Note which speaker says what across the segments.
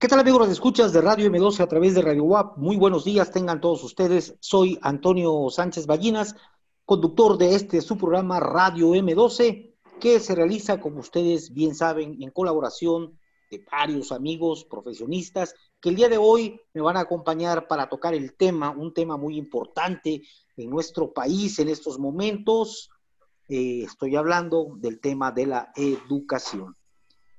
Speaker 1: ¿Qué tal amigos de escuchas de Radio M12 a través de Radio WAP? Muy buenos días, tengan todos ustedes. Soy Antonio Sánchez Ballinas, conductor de este su programa Radio M12, que se realiza, como ustedes bien saben, en colaboración de varios amigos profesionistas que el día de hoy me van a acompañar para tocar el tema, un tema muy importante en nuestro país en estos momentos. Eh, estoy hablando del tema de la educación.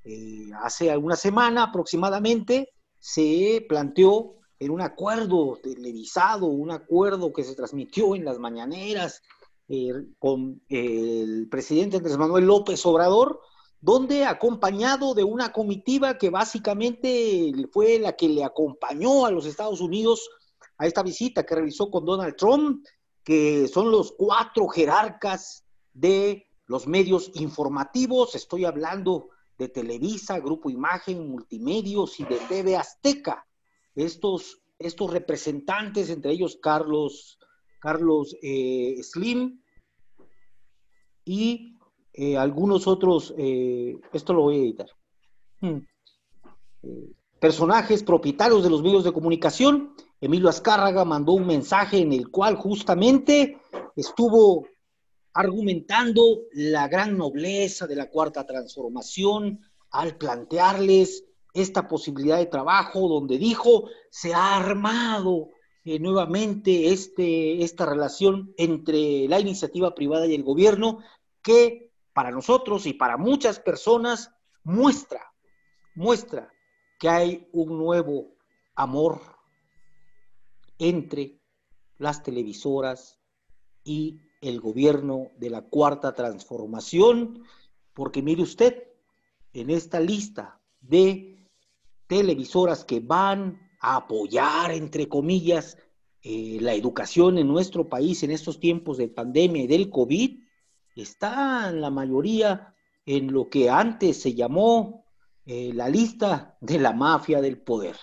Speaker 1: Eh, hace alguna semana aproximadamente se planteó en un acuerdo televisado, un acuerdo que se transmitió en las mañaneras eh, con el presidente Andrés Manuel López Obrador, donde acompañado de una comitiva que básicamente fue la que le acompañó a los Estados Unidos a esta visita que realizó con Donald Trump, que son los cuatro jerarcas de los medios informativos, estoy hablando de Televisa, Grupo Imagen, Multimedios y de TV Azteca. Estos, estos representantes, entre ellos Carlos, Carlos eh, Slim y eh, algunos otros, eh, esto lo voy a editar, hmm. personajes propietarios de los medios de comunicación. Emilio Azcárraga mandó un mensaje en el cual justamente estuvo argumentando la gran nobleza de la cuarta transformación al plantearles esta posibilidad de trabajo donde dijo se ha armado eh, nuevamente este, esta relación entre la iniciativa privada y el gobierno que para nosotros y para muchas personas muestra, muestra que hay un nuevo amor entre las televisoras y el gobierno de la cuarta transformación, porque mire usted, en esta lista de televisoras que van a apoyar, entre comillas, eh, la educación en nuestro país en estos tiempos de pandemia y del COVID, están la mayoría en lo que antes se llamó eh, la lista de la mafia del poder.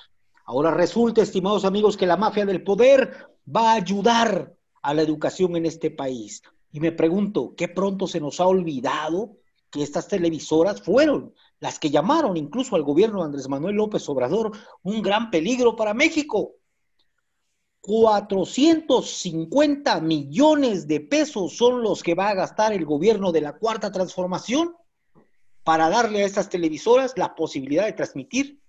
Speaker 1: Ahora resulta, estimados amigos, que la mafia del poder va a ayudar a la educación en este país. Y me pregunto, ¿qué pronto se nos ha olvidado que estas televisoras fueron las que llamaron incluso al gobierno de Andrés Manuel López Obrador un gran peligro para México? 450 millones de pesos son los que va a gastar el gobierno de la Cuarta Transformación para darle a estas televisoras la posibilidad de transmitir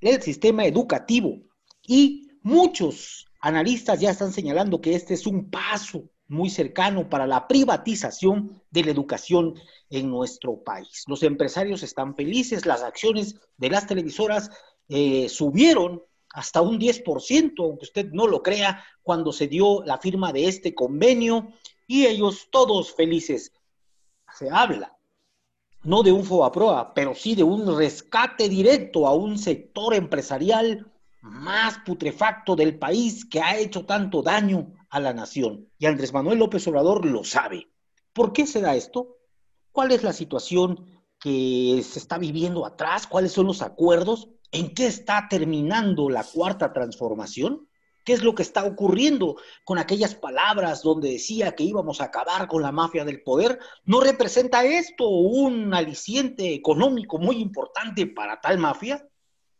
Speaker 1: el sistema educativo. Y muchos Analistas ya están señalando que este es un paso muy cercano para la privatización de la educación en nuestro país. Los empresarios están felices, las acciones de las televisoras eh, subieron hasta un 10%, aunque usted no lo crea, cuando se dio la firma de este convenio y ellos todos felices. Se habla no de un FOBAPROA, pero sí de un rescate directo a un sector empresarial más putrefacto del país que ha hecho tanto daño a la nación. Y Andrés Manuel López Obrador lo sabe. ¿Por qué se da esto? ¿Cuál es la situación que se está viviendo atrás? ¿Cuáles son los acuerdos? ¿En qué está terminando la cuarta transformación? ¿Qué es lo que está ocurriendo con aquellas palabras donde decía que íbamos a acabar con la mafia del poder? ¿No representa esto un aliciente económico muy importante para tal mafia?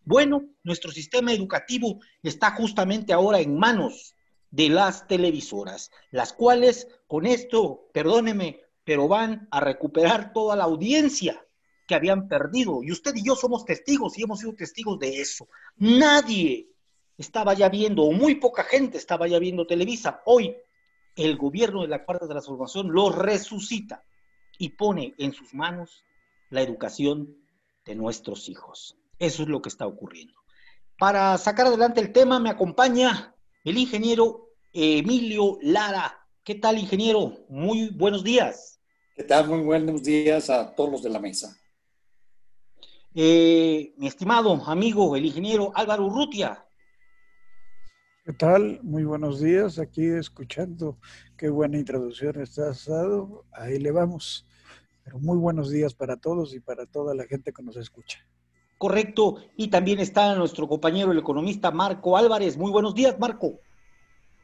Speaker 1: Bueno, nuestro sistema educativo está justamente ahora en manos de las televisoras, las cuales con esto, perdóneme, pero van a recuperar toda la audiencia que habían perdido. Y usted y yo somos testigos y hemos sido testigos de eso. Nadie estaba ya viendo, o muy poca gente estaba ya viendo Televisa. Hoy el gobierno de la Cuarta Transformación lo resucita y pone en sus manos la educación de nuestros hijos. Eso es lo que está ocurriendo. Para sacar adelante el tema me acompaña el ingeniero Emilio Lara. ¿Qué tal, ingeniero? Muy buenos días.
Speaker 2: ¿Qué tal? Muy buenos días a todos los de la mesa.
Speaker 1: Eh, mi estimado amigo, el ingeniero Álvaro Urrutia.
Speaker 3: ¿Qué tal? Muy buenos días. Aquí escuchando qué buena introducción estás dado. Ahí le vamos. Pero muy buenos días para todos y para toda la gente que nos escucha.
Speaker 1: Correcto. Y también está nuestro compañero, el economista Marco Álvarez. Muy buenos días, Marco.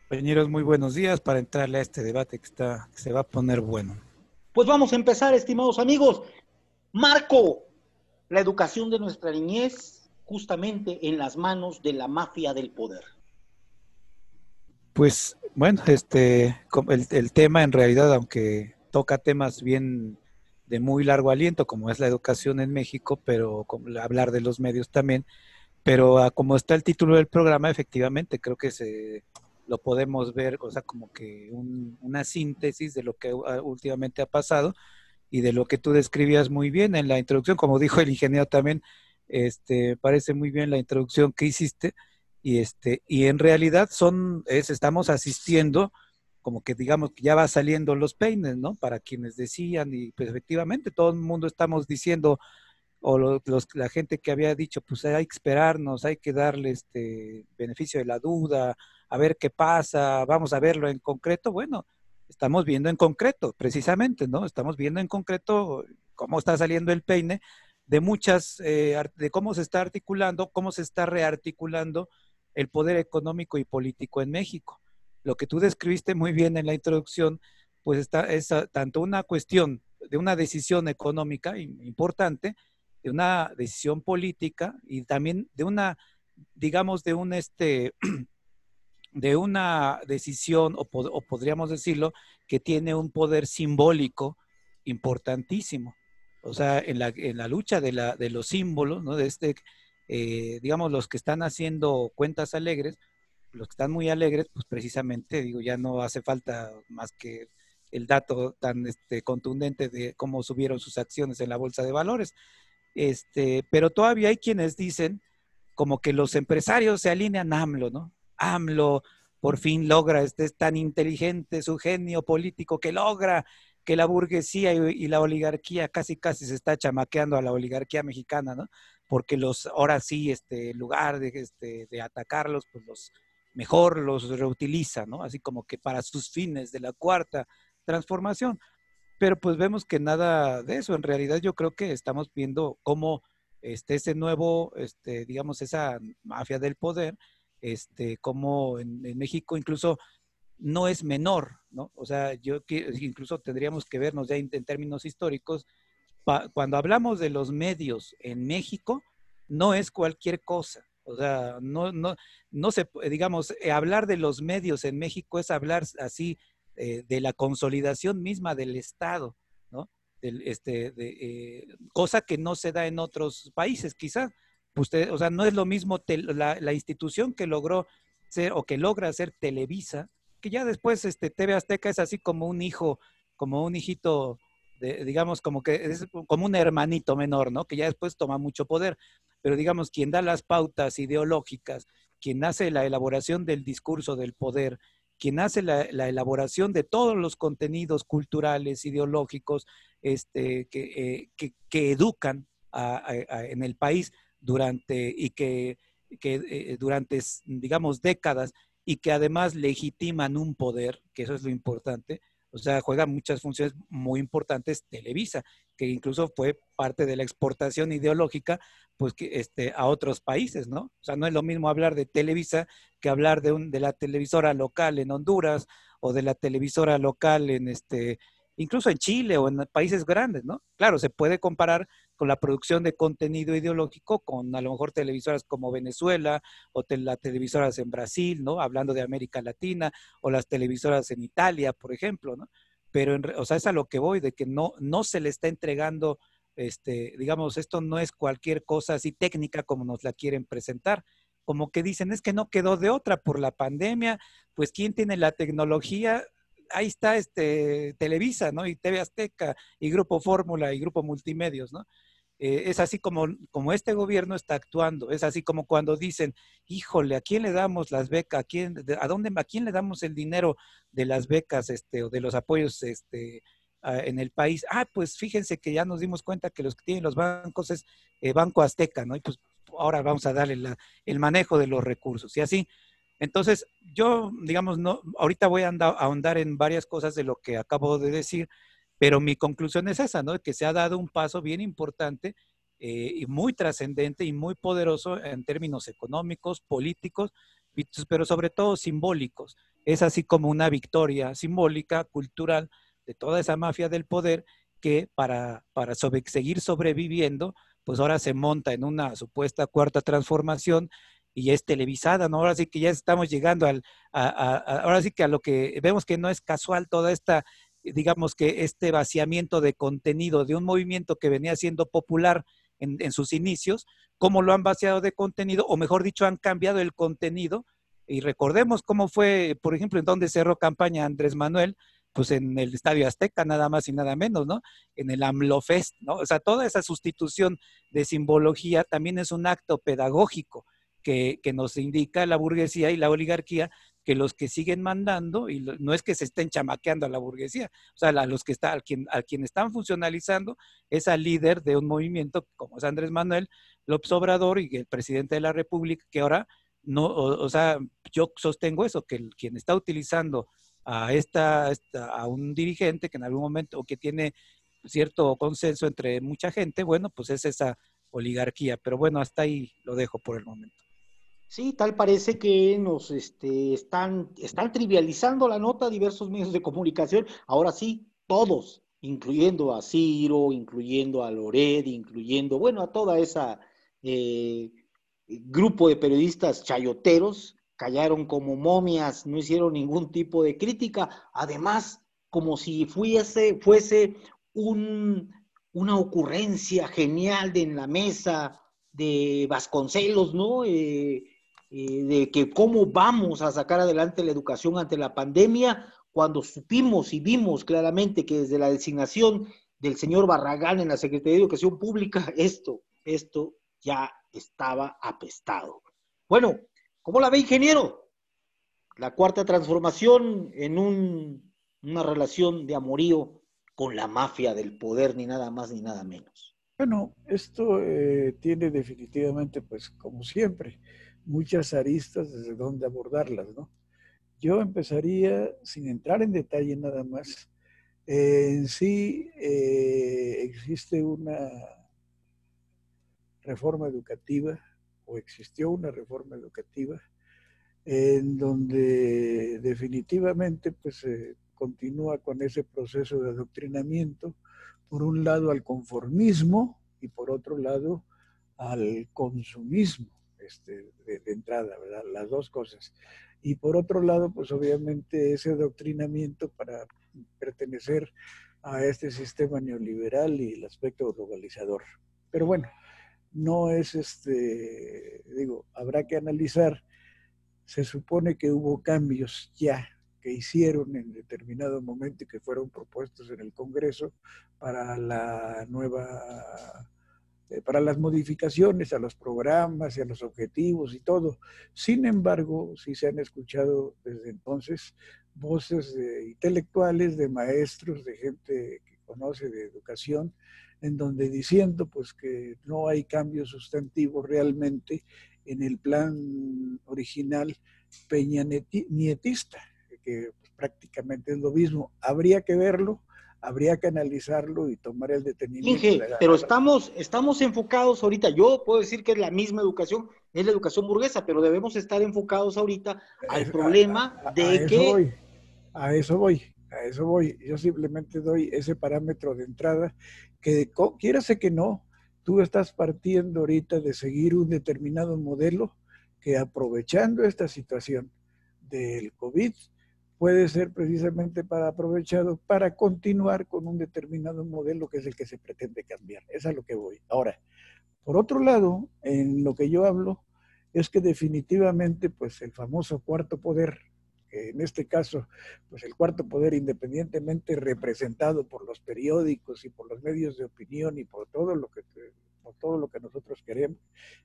Speaker 4: Compañeros, muy buenos días para entrarle a este debate que, está, que se va a poner bueno.
Speaker 1: Pues vamos a empezar, estimados amigos. Marco, la educación de nuestra niñez justamente en las manos de la mafia del poder?
Speaker 4: Pues bueno, este, el, el tema en realidad, aunque toca temas bien de muy largo aliento, como es la educación en México, pero hablar de los medios también. Pero ah, como está el título del programa, efectivamente creo que se lo podemos ver, o sea, como que una síntesis de lo que últimamente ha pasado y de lo que tú describías muy bien en la introducción, como dijo el ingeniero también, este, parece muy bien la introducción que hiciste y este y en realidad son es, estamos asistiendo como que digamos que ya va saliendo los peines, ¿no? Para quienes decían, y pues efectivamente todo el mundo estamos diciendo, o los, la gente que había dicho, pues hay que esperarnos, hay que darle este beneficio de la duda, a ver qué pasa, vamos a verlo en concreto. Bueno, estamos viendo en concreto, precisamente, ¿no? Estamos viendo en concreto cómo está saliendo el peine de muchas, eh, de cómo se está articulando, cómo se está rearticulando el poder económico y político en México lo que tú describiste muy bien en la introducción, pues está, es tanto una cuestión de una decisión económica importante, de una decisión política y también de una, digamos, de un este, de una decisión, o, podríamos decirlo, que tiene un poder simbólico importantísimo. O sea, en la, en la lucha de, la, de los símbolos, ¿no? De este, eh, digamos, los que están haciendo cuentas alegres, los que están muy alegres, pues precisamente, digo, ya no hace falta más que el dato tan este, contundente de cómo subieron sus acciones en la bolsa de valores. Este, pero todavía hay quienes dicen como que los empresarios se alinean a AMLO, ¿no? AMLO por fin logra, este es tan inteligente su genio político que logra que la burguesía y, la oligarquía casi casi se está chamaqueando a la oligarquía mexicana, ¿no? Porque los, ahora sí, este, en lugar de, este, de atacarlos, pues los, mejor los reutiliza, ¿no? Así como que para sus fines de la cuarta transformación. Pero pues vemos que nada de eso. En realidad yo creo que estamos viendo cómo este, ese nuevo, este, digamos, esa mafia del poder, este, como en, México incluso no es menor, ¿no? O sea, yo incluso tendríamos que vernos ya en, términos históricos, cuando hablamos de los medios en México, no es cualquier cosa. O sea, no, no, no se, digamos, eh, hablar de los medios en México es hablar así eh, de la consolidación misma del Estado, ¿no? este, de, eh, cosa que no se da en otros países, quizá. Usted, o sea, no es lo mismo la, la, institución que logró ser o que logra ser Televisa, que ya después este, TV Azteca es así como un hijo, como un hijito digamos, como que es como un hermanito menor, ¿no? Que ya después toma mucho poder. Pero digamos, quien da las pautas ideológicas, quien hace la elaboración del discurso del poder, quien hace la, elaboración de todos los contenidos culturales, ideológicos, este, que, eh, educan en el país durante y que, eh, durante, digamos, décadas y que además legitiman un poder, que eso es lo importante, o sea, juega muchas funciones muy importantes Televisa, que incluso fue parte de la exportación ideológica pues, que, este, a otros países, ¿no? O sea, no es lo mismo hablar de Televisa que hablar de, un, de la televisora local en Honduras o de la televisora local en este, incluso en Chile o en países grandes, ¿no? Claro, se puede comparar con la producción de contenido ideológico con a lo mejor televisoras como Venezuela o las televisoras en Brasil, ¿no? Hablando de América Latina o las televisoras en Italia, por ejemplo, ¿no? Pero, o sea, es a lo que voy, de que no, no se le está entregando, este, digamos, esto no es cualquier cosa así técnica como nos la quieren presentar como que dicen, es que no quedó de otra por la pandemia, pues ¿quién tiene la tecnología? Ahí está este Televisa, ¿no? Y TV Azteca, y Grupo Fórmula, y Grupo Multimedios, ¿no? Eh, es así como, como este gobierno está actuando, es así como cuando dicen, híjole, ¿a quién le damos las becas? ¿A quién, a dónde, a quién le damos el dinero de las becas este, o de los apoyos este, en el país? Ah, pues fíjense que ya nos dimos cuenta que los que tienen los bancos es eh, Banco Azteca, ¿no? Y pues ahora vamos a darle el manejo de los recursos. Y así, entonces, yo, digamos, no, ahorita voy a, ahondar en varias cosas de lo que acabo de decir, pero mi conclusión es esa, ¿no? Que se ha dado un paso bien importante eh, y muy trascendente y muy poderoso en términos económicos, políticos, pero sobre todo simbólicos. Es así como una victoria simbólica, cultural, de toda esa mafia del poder que para, para seguir sobreviviendo, pues ahora se monta en una supuesta cuarta transformación y es televisada, ¿no? Ahora sí que ya estamos llegando al, ahora sí que a lo que vemos que no es casual toda esta, digamos que este vaciamiento de contenido de un movimiento que venía siendo popular en, en sus inicios, cómo lo han vaciado de contenido, o mejor dicho, han cambiado el contenido. Y recordemos cómo fue, por ejemplo, en donde cerró campaña Andrés Manuel, pues en el Estadio Azteca, nada más y nada menos, ¿no? En el AMLOFest, ¿no? O sea, toda esa sustitución de simbología también es un acto pedagógico que, que nos indica la burguesía y la oligarquía que los que siguen mandando, y no es que se estén chamaqueando a la burguesía, o sea, a los que está, al quien, al quien están funcionalizando es al líder de un movimiento como es Andrés Manuel López Obrador y el presidente de la República, que ahora no, o, sea, yo sostengo eso, que quien está utilizando a, esta, a un dirigente que en algún momento, o que tiene cierto consenso entre mucha gente, bueno, pues es esa oligarquía. Pero bueno, hasta ahí lo dejo por el momento.
Speaker 1: Sí, tal parece que nos este, están, están trivializando la nota diversos medios de comunicación. Ahora sí, todos, incluyendo a Ciro, incluyendo a Lored, incluyendo, bueno, a toda esa eh, grupo de periodistas chayoteros callaron como momias, no hicieron ningún tipo de crítica, además, como si fuese, fuese un, una ocurrencia genial de en la mesa de Vasconcelos, ¿no? Eh, eh, de que cómo vamos a sacar adelante la educación ante la pandemia, cuando supimos y vimos claramente que desde la designación del señor Barragán en la Secretaría de Educación Pública, esto, esto ya estaba apestado. Bueno, ¿Cómo la ve, ingeniero? La cuarta transformación en una relación de amorío con la mafia del poder, ni nada más ni nada menos.
Speaker 3: Bueno, esto eh, tiene definitivamente, pues como siempre, muchas aristas desde donde abordarlas, ¿no? Yo empezaría, sin entrar en detalle nada más, en sí eh, existe una reforma educativa o existió una reforma educativa en donde definitivamente pues se continúa con ese proceso de adoctrinamiento, por un lado al conformismo y por otro lado al consumismo este, de, entrada, ¿verdad? Las dos cosas. Y por otro lado, pues obviamente ese adoctrinamiento para pertenecer a este sistema neoliberal y el aspecto globalizador. Pero bueno, no es este, digo, habrá que analizar. Se supone que hubo cambios ya que hicieron en determinado momento y que fueron propuestos en el Congreso para la nueva, para las modificaciones a los programas y a los objetivos y todo. Sin embargo, sí se han escuchado desde entonces voces de intelectuales, de maestros, de gente que conoce de educación, en donde diciendo pues que no hay cambio sustantivo realmente en el plan original peña nietista, que pues, prácticamente es lo mismo. Habría que verlo, habría que analizarlo y tomar el detenimiento.
Speaker 1: Inge, pero estamos, estamos enfocados ahorita, yo puedo decir que es la misma educación, es la educación burguesa, pero debemos estar enfocados ahorita al problema de que...
Speaker 3: a eso voy, a eso voy. Yo simplemente doy ese parámetro de entrada que quieras que no, tú estás partiendo ahorita de seguir un determinado modelo que aprovechando esta situación del COVID puede ser precisamente para aprovechado para continuar con un determinado modelo que es el que se pretende cambiar. Es a lo que voy. Ahora, por otro lado, en lo que yo hablo es que definitivamente pues el famoso cuarto poder en este caso, pues el cuarto poder, independientemente representado por los periódicos y por los medios de opinión y por todo lo que, por todo lo que nosotros queremos,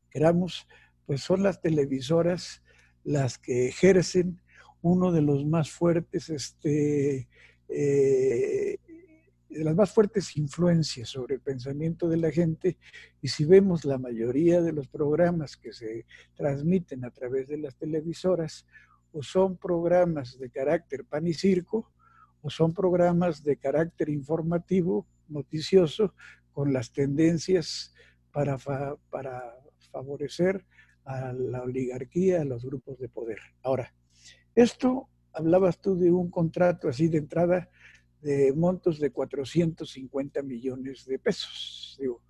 Speaker 3: queramos, pues son las televisoras las que ejercen uno de los más fuertes, este, eh, de las más fuertes influencias sobre el pensamiento de la gente. Y si vemos la mayoría de los programas que se transmiten a través de las televisoras, o son programas de carácter pan y circo, o son programas de carácter informativo, noticioso, con las tendencias para, para favorecer a la oligarquía, a los grupos de poder. Ahora, esto, hablabas tú de un contrato así de entrada, de montos de 450 millones de pesos. Digo,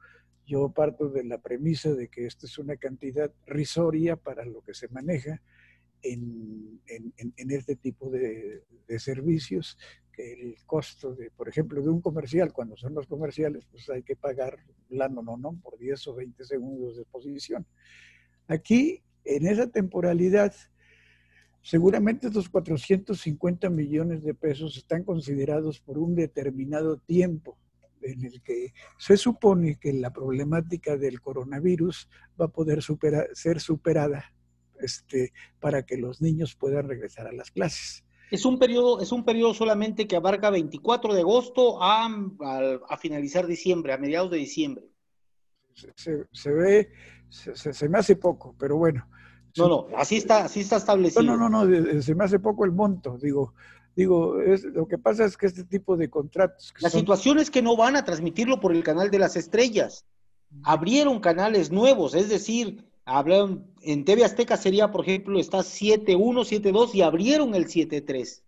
Speaker 3: yo parto de la premisa de que esta es una cantidad risoria para lo que se maneja en, este tipo de, servicios, que el costo de, por ejemplo, de un comercial, cuando son los comerciales, pues hay que pagar la no, no, no, por 10 o 20 segundos de exposición. Aquí, en esa temporalidad, seguramente estos 450 millones de pesos están considerados por un determinado tiempo en el que se supone que la problemática del coronavirus va a poder ser superada este, para que los niños puedan regresar a las clases.
Speaker 1: Es un periodo, es un periodo solamente que abarca 24 de agosto a, finalizar diciembre, a mediados de diciembre.
Speaker 3: Se, ve, se, me hace poco, pero bueno.
Speaker 1: No, no, así está, así está establecido.
Speaker 3: No, no, no, se me hace poco el monto. Digo, digo, es, lo que pasa es que este tipo de contratos.
Speaker 1: La situación es que no van a transmitirlo por el canal de las estrellas. Abrieron canales nuevos, es decir, hablaron, en TV Azteca sería, por ejemplo, está 7.1, 7.2 y abrieron el 7.3.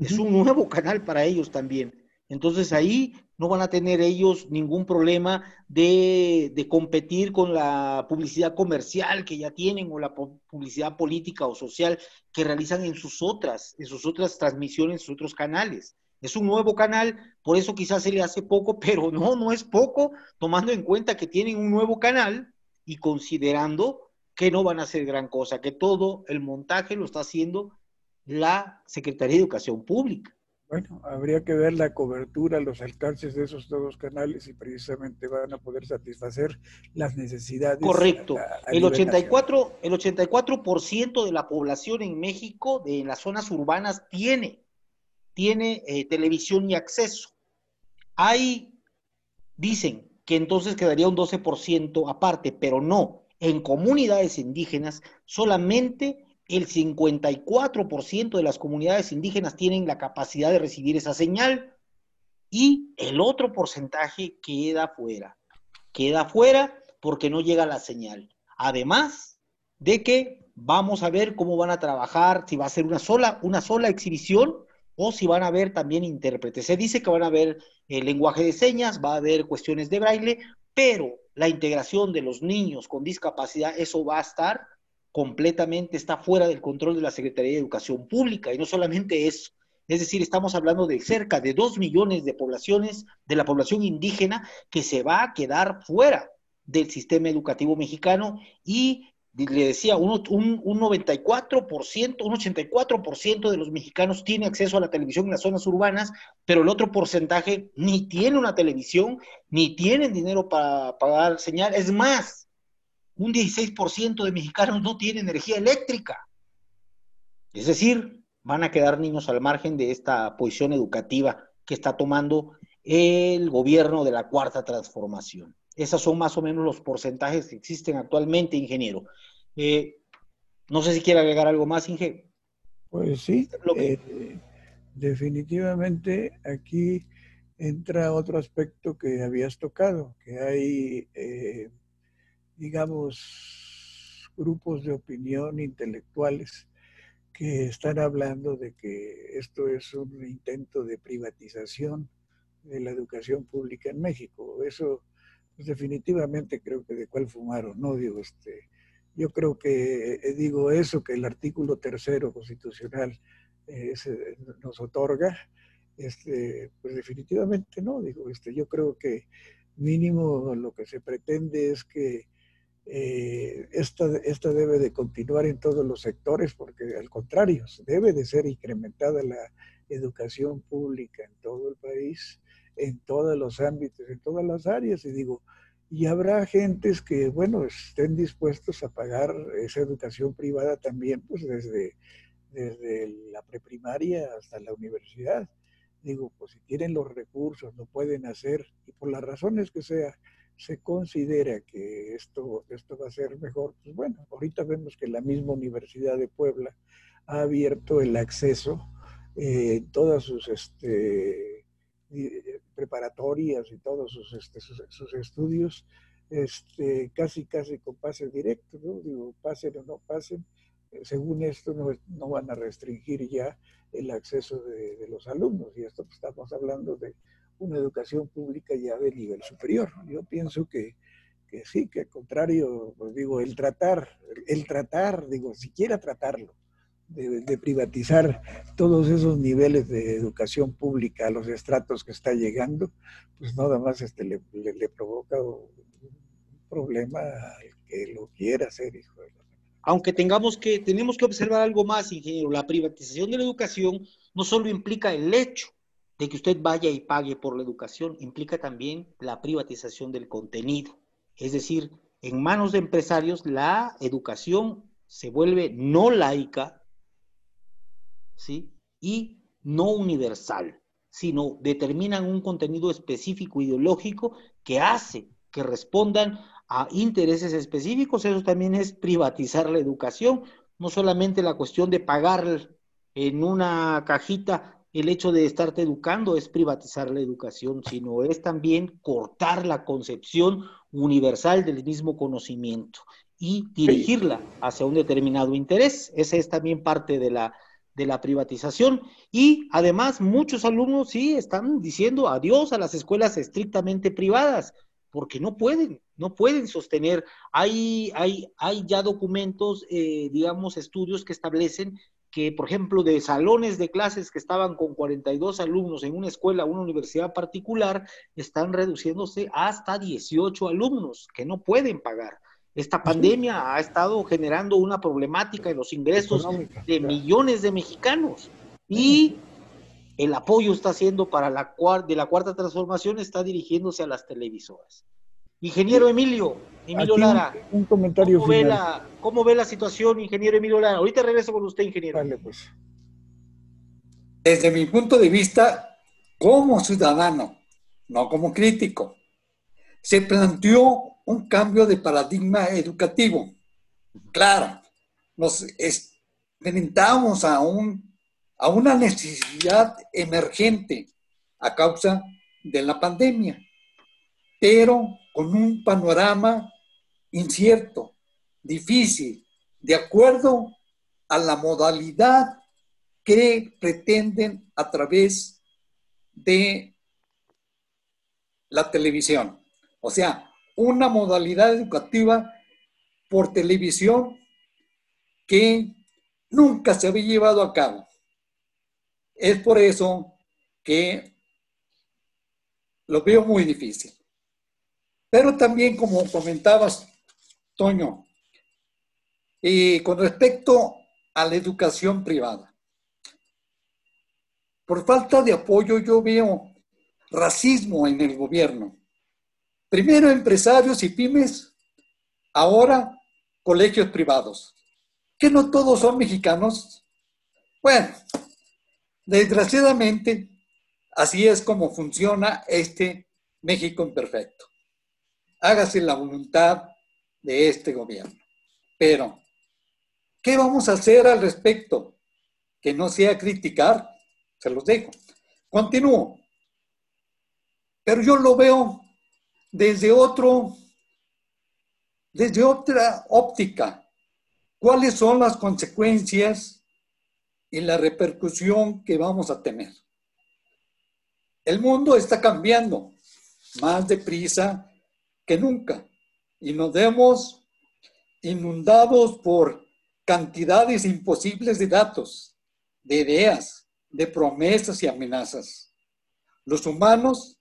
Speaker 1: Es un nuevo canal para ellos también. Entonces ahí no van a tener ellos ningún problema de, competir con la publicidad comercial que ya tienen o la publicidad política o social que realizan en sus otras, en sus otras transmisiones, en sus otros canales. Es un nuevo canal, por eso quizás se le hace poco, pero no, no es poco, tomando en cuenta que tienen un nuevo canal y considerando que no van a hacer gran cosa, que todo el montaje lo está haciendo la Secretaría de Educación Pública.
Speaker 3: Bueno, habría que ver la cobertura, los alcances de esos dos canales y precisamente van a poder satisfacer las necesidades.
Speaker 1: Correcto. el, 84, el 84% de la población en México, de las zonas urbanas, tiene, tiene eh, televisión y acceso. Hay, dicen, que entonces quedaría un 12% aparte, pero no. En comunidades indígenas, solamente el 54% de las comunidades indígenas tienen la capacidad de recibir esa señal y el otro porcentaje queda fuera. Queda fuera porque no llega la señal. Además de que vamos a ver cómo van a trabajar, si va a ser una sola, una sola exhibición o si van a haber también intérpretes. Se dice que van a haber el lenguaje de señas, va a haber cuestiones de braille, pero la integración de los niños con discapacidad, eso va a estar completamente, está fuera del control de la Secretaría de Educación Pública. Y no solamente eso, es decir, estamos hablando de cerca de dos millones de poblaciones, de la población indígena, que se va a quedar fuera del sistema educativo mexicano y le decía, un, un, un 94%, un 84% de los mexicanos tiene acceso a la televisión en las zonas urbanas, pero el otro porcentaje ni tiene una televisión, ni tienen dinero para pagar señal. Es más, un 16% de mexicanos no tiene energía eléctrica. Es decir, van a quedar niños al margen de esta posición educativa que está tomando el gobierno de la cuarta transformación. Esos son más o menos los porcentajes que existen actualmente, ingeniero. Eh, no sé si quiere agregar algo más, Inge.
Speaker 3: Pues sí, eh, definitivamente aquí entra otro aspecto que habías tocado, que hay, eh, digamos, grupos de opinión intelectuales que están hablando de que esto es un intento de privatización de la educación pública en México. Eso pues definitivamente creo que de cuál fumaron, ¿no? Digo, este, yo creo que eh, digo eso que el artículo tercero constitucional eh, nos otorga, este, pues definitivamente no, digo, este, yo creo que mínimo lo que se pretende es que eh, esta, esta debe de continuar en todos los sectores, porque al contrario, debe de ser incrementada la educación pública en todo el país en todos los ámbitos, en todas las áreas. Y digo, y habrá gentes que, bueno, estén dispuestos a pagar esa educación privada también, pues desde, desde la preprimaria hasta la universidad. Digo, pues si tienen los recursos, lo pueden hacer, y por las razones que sea, se considera que esto, esto va a ser mejor, pues bueno, ahorita vemos que la misma Universidad de Puebla ha abierto el acceso eh, todas sus este, eh, preparatorias y todos sus, este, sus, estudios, este, casi, casi con pase directo, ¿no? Digo, pasen o no pasen, según esto, no, van a restringir ya el acceso de, los alumnos. Y esto pues, estamos hablando de una educación pública ya de nivel superior. Yo pienso que, que sí, que al contrario, pues digo, el tratar, el tratar, digo, siquiera tratarlo, de, privatizar todos esos niveles de educación pública a los estratos que está llegando, pues nada más este, le, le, provoca un problema al que lo quiera hacer, hijo de
Speaker 1: Aunque tengamos que, tenemos que observar algo más, ingeniero, la privatización de la educación no solo implica el hecho de que usted vaya y pague por la educación, implica también la privatización del contenido. Es decir, en manos de empresarios la educación se vuelve no laica, ¿sí? Y no universal, sino determinan un contenido específico ideológico que hace que respondan a intereses específicos. Eso también es privatizar la educación, no solamente la cuestión de pagar en una cajita el hecho de estarte educando es privatizar la educación, sino es también cortar la concepción universal del mismo conocimiento y dirigirla hacia un determinado interés. Esa es también parte de la, de la privatización. Y además muchos alumnos sí están diciendo adiós a las escuelas estrictamente privadas, porque no pueden, no pueden sostener. Hay, hay, hay ya documentos, eh, digamos, estudios que establecen que, por ejemplo, de salones de clases que estaban con 42 alumnos en una escuela, una universidad particular, están reduciéndose hasta 18 alumnos que no pueden pagar. Esta pandemia ha estado generando una problemática en los ingresos de millones de mexicanos. Y el apoyo está siendo para la de la cuarta transformación está dirigiéndose a las televisoras. Ingeniero Emilio, Emilio Lara.
Speaker 3: Un, comentario
Speaker 1: ¿cómo Ve la, ¿Cómo ve la situación, ingeniero Emilio Lara? Ahorita regreso con usted, ingeniero.
Speaker 2: pues. Desde mi punto de vista, como ciudadano, no como crítico, se planteó un cambio de paradigma educativo. Claro, nos enfrentamos a, un, a una necesidad emergente a causa de la pandemia, pero con un panorama incierto, difícil, de acuerdo a la modalidad que pretenden a través de la televisión. O sea, una modalidad educativa por televisión que nunca se había llevado a cabo. Es por eso que lo veo muy difícil. Pero también, como comentabas, Toño, y con respecto a la educación privada, por falta de apoyo yo veo racismo en el gobierno. Primero empresarios y pymes, ahora colegios privados. ¿Que no todos son mexicanos? Bueno, desgraciadamente, así es como funciona este México imperfecto hágase la voluntad de este gobierno. Pero, ¿qué vamos a hacer al respecto? Que no sea criticar, se los dejo. Continúo. Pero yo lo veo desde otro, desde otra óptica. ¿Cuáles son las consecuencias y la repercusión que vamos a tener? El mundo está cambiando más deprisa que nunca y nos vemos inundados por cantidades imposibles de datos, de ideas, de promesas y amenazas. Los humanos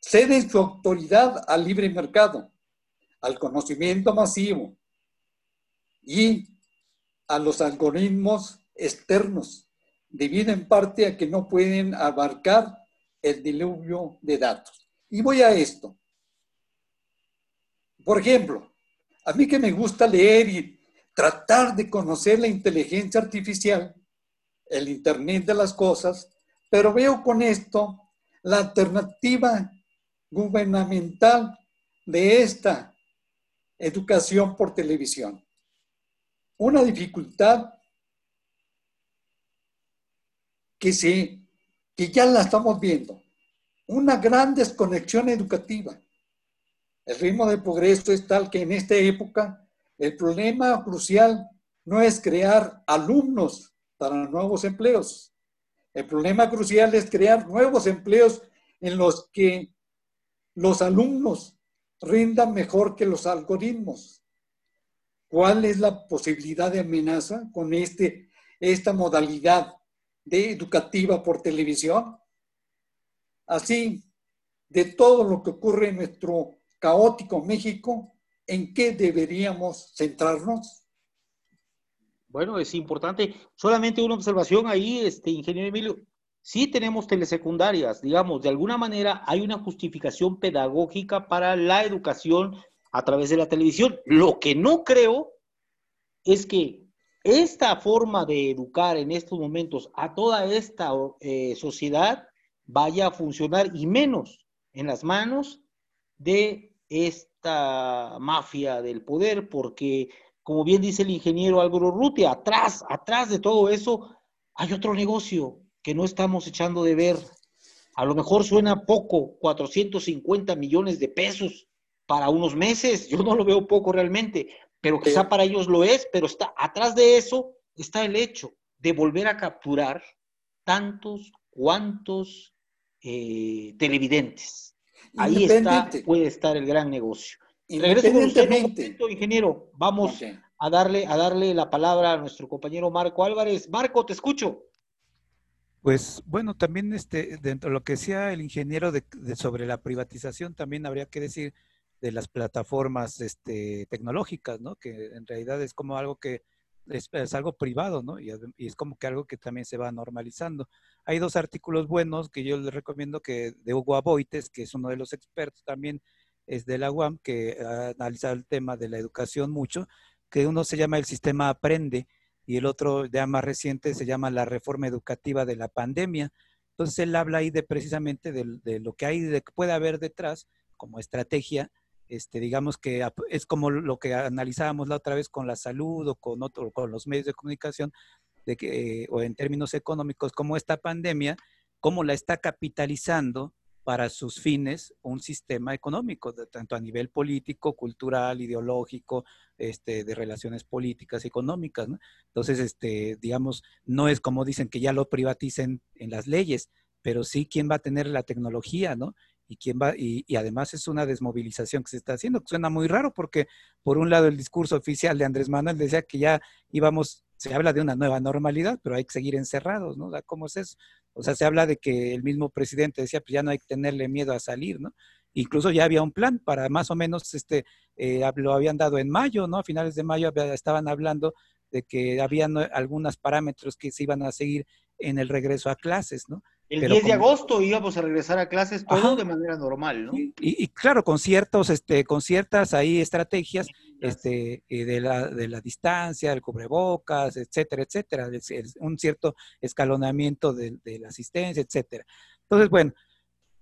Speaker 2: ceden su autoridad al libre mercado, al conocimiento masivo y a los algoritmos externos, debido en parte a que no pueden abarcar el diluvio de datos. Y voy a esto. Por ejemplo, a mí que me gusta leer y tratar de conocer la inteligencia artificial, el Internet de las cosas, pero veo con esto la alternativa gubernamental de esta educación por televisión. Una dificultad que, se, que ya la estamos viendo, una gran desconexión educativa. El ritmo de progreso es tal que en esta época el problema crucial no es crear alumnos para nuevos empleos. El problema crucial es crear nuevos empleos en los que los alumnos rindan mejor que los algoritmos. ¿Cuál es la posibilidad de amenaza con este, esta modalidad de educativa por televisión? Así, de todo lo que ocurre en nuestro caótico México, ¿en qué deberíamos centrarnos?
Speaker 1: Bueno, es importante. Solamente una observación ahí, este ingeniero Emilio. Sí tenemos telesecundarias, digamos, de alguna manera hay una justificación pedagógica para la educación a través de la televisión. Lo que no creo es que esta forma de educar en estos momentos a toda esta eh, sociedad vaya a funcionar y menos en las manos de esta mafia del poder, porque como bien dice el ingeniero Álvaro Ruti, atrás, atrás de todo eso hay otro negocio que no estamos echando de ver. A lo mejor suena poco, 450 millones de pesos para unos meses, yo no lo veo poco realmente, pero quizá para ellos lo es, pero está atrás de eso está el hecho de volver a capturar tantos cuantos eh, televidentes. Ahí está, puede estar el gran negocio. Regreso con usted, ingeniero. Vamos a, darle, a darle la palabra a nuestro compañero Marco Álvarez. Marco, te escucho.
Speaker 4: Pues bueno, también este, dentro de lo que decía el ingeniero de, sobre la privatización, también habría que decir de las plataformas este, tecnológicas, ¿no? Que en realidad es como algo que es, algo privado, ¿no? Y, y, es como que algo que también se va normalizando. Hay dos artículos buenos que yo les recomiendo que de Hugo Aboites, que es uno de los expertos también es de la UAM, que ha analizado el tema de la educación mucho, que uno se llama el sistema Aprende y el otro ya más reciente se llama la reforma educativa de la pandemia. Entonces él habla ahí de precisamente de, lo que hay, de que puede haber detrás como estrategia, este, digamos que es como lo que analizábamos la otra vez con la salud o con, otro, con los medios de comunicación, de que, o en términos económicos, como esta pandemia, cómo la está capitalizando para sus fines un sistema económico, tanto a nivel político, cultural, ideológico, este, de relaciones políticas económicas. ¿no? Entonces, este, digamos, no es como dicen que ya lo privaticen en las leyes, pero sí quién va a tener la tecnología, ¿no? Y quién va, y, además es una desmovilización que se está haciendo, suena muy raro porque por un lado el discurso oficial de Andrés Manuel decía que ya íbamos, se habla de una nueva normalidad, pero hay que seguir encerrados, ¿no? ¿Cómo es eso? O sea, se habla de que el mismo presidente decía, pues ya no hay que tenerle miedo a salir, ¿no? Incluso ya había un plan para más o menos, este, eh, lo habían dado en mayo, ¿no? A finales de mayo estaban hablando de que habían algunos parámetros que se iban a seguir en el regreso a clases, ¿no?
Speaker 1: El 10 de agosto íbamos a regresar a clases todo de manera normal, ¿no?
Speaker 4: Y, claro, con ciertos, este, con ciertas ahí estrategias este, eh, de, la, de la distancia, el cubrebocas, etcétera, etcétera, un cierto escalonamiento de, de la asistencia, etcétera. Entonces, bueno,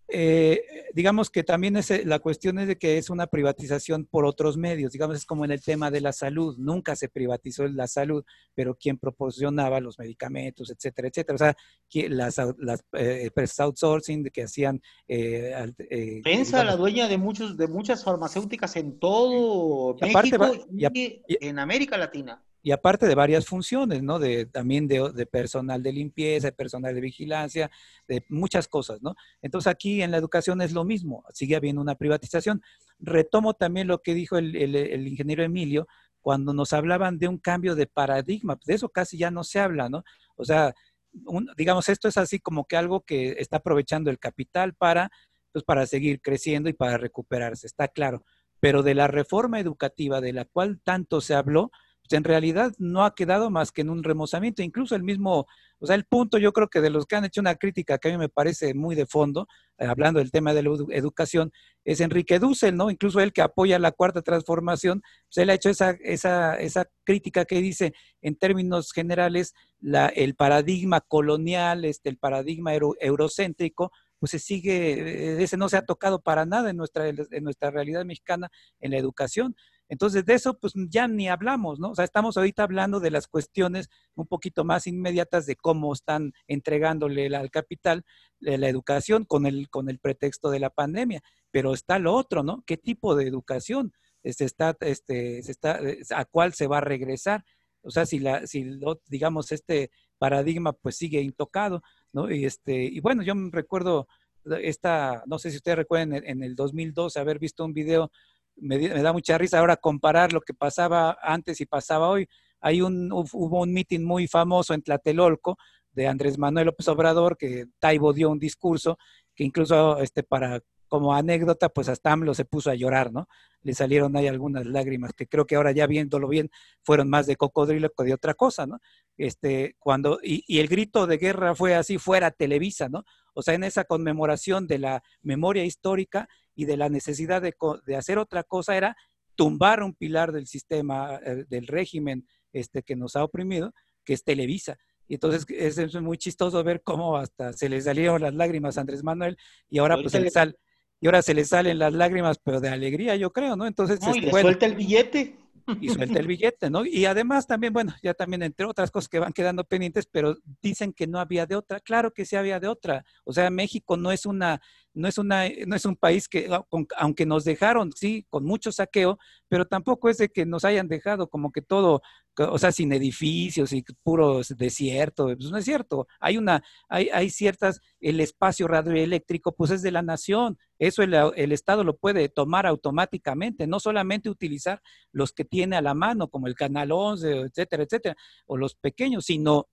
Speaker 4: eh, digamos que también es, eh, la cuestión es de que es una privatización por otros medios, digamos, es como en el tema de la salud, nunca se privatizó la salud, pero quien proporcionaba los medicamentos, etcétera, etcétera, o sea, las, las eh, outsourcing que hacían...
Speaker 1: Eh, Pensa la dueña de, muchos, de muchas farmacéuticas en todo México y en América Latina
Speaker 4: y aparte de varias funciones, ¿no? De, también de, personal de limpieza, de personal de vigilancia, de muchas cosas, ¿no? Entonces aquí en la educación es lo mismo, sigue habiendo una privatización. Retomo también lo que dijo el, ingeniero Emilio cuando nos hablaban de un cambio de paradigma, de eso casi ya no se habla, ¿no? O sea, digamos, esto es así como que algo que está aprovechando el capital para, pues, para seguir creciendo y para recuperarse, está claro. Pero de la reforma educativa de la cual tanto se habló, pues, en realidad no ha quedado más que en un remozamiento. Incluso el mismo, o sea, el punto yo creo que de los que han hecho una crítica que a mí me parece muy de fondo, eh, hablando del tema de la educación, es Enrique Dussel, ¿no? Incluso él que apoya la cuarta transformación, pues él ha hecho esa, esa, esa crítica que dice, en términos generales, la, el paradigma colonial, este, el paradigma eurocéntrico, pues se sigue, eh, ese no se ha tocado para nada en nuestra, en nuestra realidad mexicana en la educación. Entonces, de eso, pues ya ni hablamos, ¿no? O sea, estamos ahorita hablando de las cuestiones un poquito más inmediatas de cómo están entregándole al capital eh, la educación con el, con el pretexto de la pandemia. Pero está lo otro, ¿no? ¿Qué tipo de educación se está, este, se está, a cuál se va a regresar? O sea, si, la, si digamos, este paradigma pues sigue intocado, ¿no? Y, este, y bueno, yo me recuerdo esta, no sé si ustedes recuerdan, en, el 2012 haber visto un video, me, da mucha risa ahora comparar lo que pasaba antes y pasaba hoy. Hay un, hubo un meeting muy famoso en Tlatelolco de Andrés Manuel López Obrador, que Taibo dio un discurso que incluso este, para como anécdota, pues hasta AMLO se puso a llorar, ¿no? Le salieron ahí algunas lágrimas que creo que ahora ya viéndolo bien fueron más de cocodrilo que de otra cosa, ¿no? Este, cuando, y, el grito de guerra fue así, fuera Televisa, ¿no? O sea, en esa conmemoración de la memoria histórica y de la necesidad de, de hacer otra cosa era tumbar un pilar del sistema, eh, del régimen este, que nos ha oprimido, que es Televisa. Y entonces es, muy chistoso ver cómo hasta se le salieron las lágrimas a Andrés Manuel y ahora pues se le sale y ahora se le salen las lágrimas, pero de alegría, yo creo, ¿no? Entonces,
Speaker 1: no, y este, suelta el billete.
Speaker 4: Y suelta el billete, ¿no? Y además también, bueno, ya también entre otras cosas que van quedando pendientes, pero dicen que no había de otra. Claro que sí había de otra. O sea, México no es una, no es una, no es un país que, aunque nos dejaron, sí, con mucho saqueo, pero tampoco es de que nos hayan dejado como que todo o sea, sin edificios y puros desierto, pues no es cierto. Hay una, hay, hay ciertas, el espacio radioeléctrico, pues es de la nación. Eso el, el, Estado lo puede tomar automáticamente, no solamente utilizar los que tiene a la mano, como el Canal 11, etcétera, etcétera, o los pequeños, sino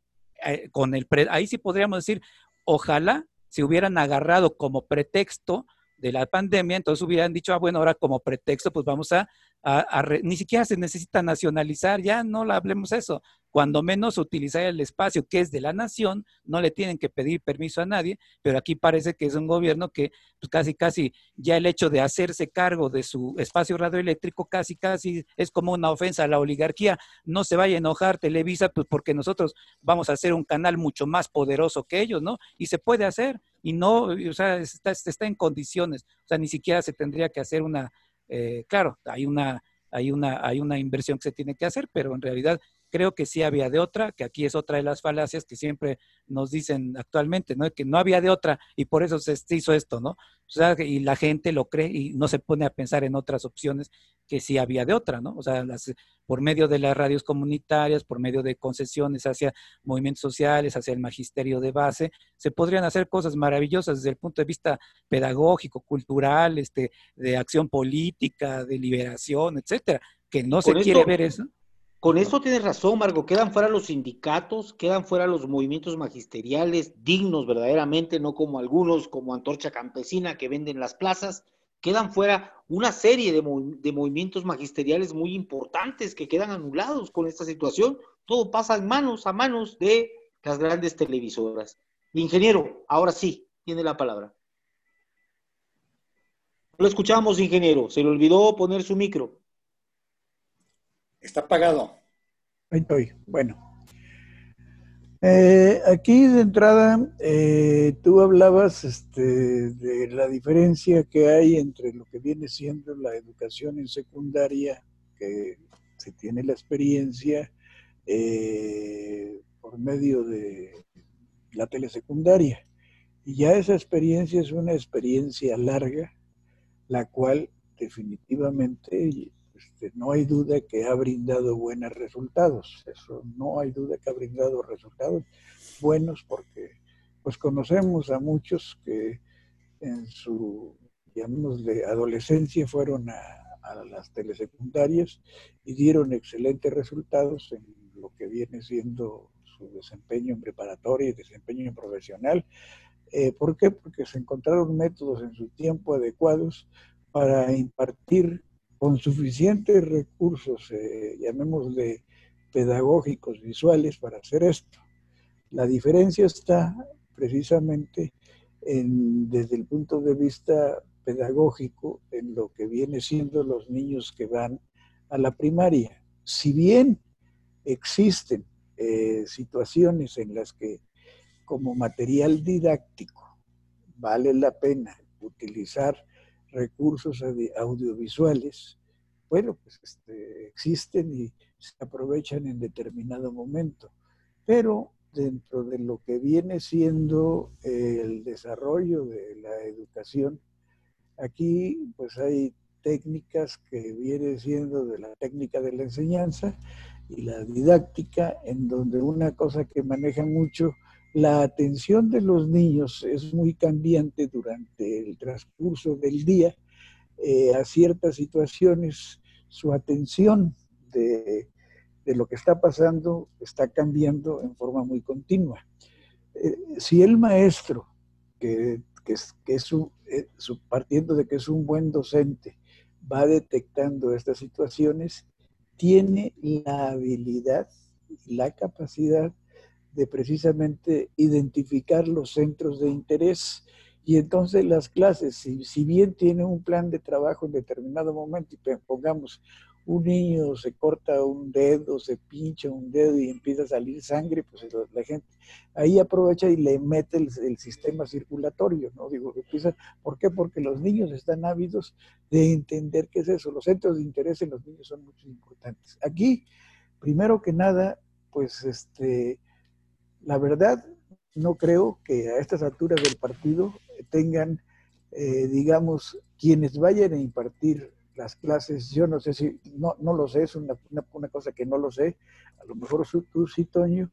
Speaker 4: eh, con el, ahí sí podríamos decir, ojalá se hubieran agarrado como pretexto de la pandemia, entonces hubieran dicho, ah, bueno, ahora como pretexto, pues vamos a, ni siquiera se necesita nacionalizar, ya no la hablemos eso, cuando menos utilizar el espacio que es de la nación, no le tienen que pedir permiso a nadie, pero aquí parece que es un gobierno que pues casi, casi ya el hecho de hacerse cargo de su espacio radioeléctrico casi, casi es como una ofensa a la oligarquía, no se vaya a enojar Televisa, pues porque nosotros vamos a hacer un canal mucho más poderoso que ellos, ¿no? Y se puede hacer, y no, o sea, está, está en condiciones, o sea, ni siquiera se tendría que hacer una, eh, claro, hay una, hay, una, hay una inversión que se tiene que hacer, pero en realidad creo que sí había de otra, que aquí es otra de las falacias que siempre nos dicen actualmente, ¿no? Que no había de otra y por eso se hizo esto, ¿no? O sea, y la gente lo cree y no se pone a pensar en otras opciones que sí había de otra, ¿no? O sea, las, por medio de las radios comunitarias, por medio de concesiones hacia movimientos sociales, hacia el magisterio de base, se podrían hacer cosas maravillosas desde el punto de vista pedagógico, cultural, este, de acción política, de liberación, etcétera, que no se quiere ver eso.
Speaker 1: Con esto tienes razón, Margo. Quedan fuera los sindicatos, quedan fuera los movimientos magisteriales dignos verdaderamente, no como algunos, como Antorcha Campesina, que venden las plazas. Quedan fuera una serie de, movimientos magisteriales muy importantes que quedan anulados con esta situación. Todo pasa en manos a manos de las grandes televisoras. ingeniero, ahora sí, tiene la palabra. Lo escuchamos, ingeniero. Se le olvidó poner su micro.
Speaker 2: Está apagado.
Speaker 3: Ahí estoy. Bueno. Eh, aquí de entrada, eh, tú hablabas este, de la diferencia que hay entre lo que viene siendo la educación en secundaria, que se tiene la experiencia eh, por medio de la telesecundaria. Y ya esa experiencia es una experiencia larga, la cual definitivamente este, no hay duda que ha brindado buenos resultados. Eso no hay duda que ha brindado resultados buenos porque pues conocemos a muchos que en su, de adolescencia fueron a, las telesecundarias y dieron excelentes resultados en lo que viene siendo su desempeño en preparatoria y desempeño profesional. Eh, ¿Por qué? Porque se encontraron métodos en su tiempo adecuados para impartir con suficientes recursos, eh, llamémosle pedagógicos, visuales, para hacer esto. La diferencia está precisamente en, desde el punto de vista pedagógico en lo que viene siendo los niños que van a la primaria. Si bien existen eh, situaciones en las que como material didáctico vale la pena utilizar recursos audiovisuales, bueno, pues este, existen y se aprovechan en determinado momento. Pero dentro de lo que viene siendo el desarrollo de la educación, aquí pues hay técnicas que viene siendo de la técnica de la enseñanza y la didáctica, en donde una cosa que maneja mucho la atención de los niños es muy cambiante durante el transcurso del día eh, a ciertas situaciones, su atención de, lo que está pasando está cambiando en forma muy continua. Eh, si el maestro, que, es, que es eh, partiendo de que es un buen docente, va detectando estas situaciones, tiene la habilidad y la capacidad de precisamente identificar los centros de interés y entonces las clases, si, si, bien tiene un plan de trabajo en determinado momento, y pongamos, un niño se corta un dedo, se pincha un dedo y empieza a salir sangre, pues la gente ahí aprovecha y le mete el, sistema circulatorio, ¿no? Digo, empieza, ¿por qué? Porque los niños están ávidos de entender qué es eso. Los centros de interés en los niños son muy importantes. Aquí, primero que nada, pues este, la verdad, no creo que a estas alturas del partido tengan, eh, digamos, quienes vayan a impartir las clases, yo no sé si, no, no lo sé, es una, una, cosa que no lo sé, a lo mejor tú sí, Toño,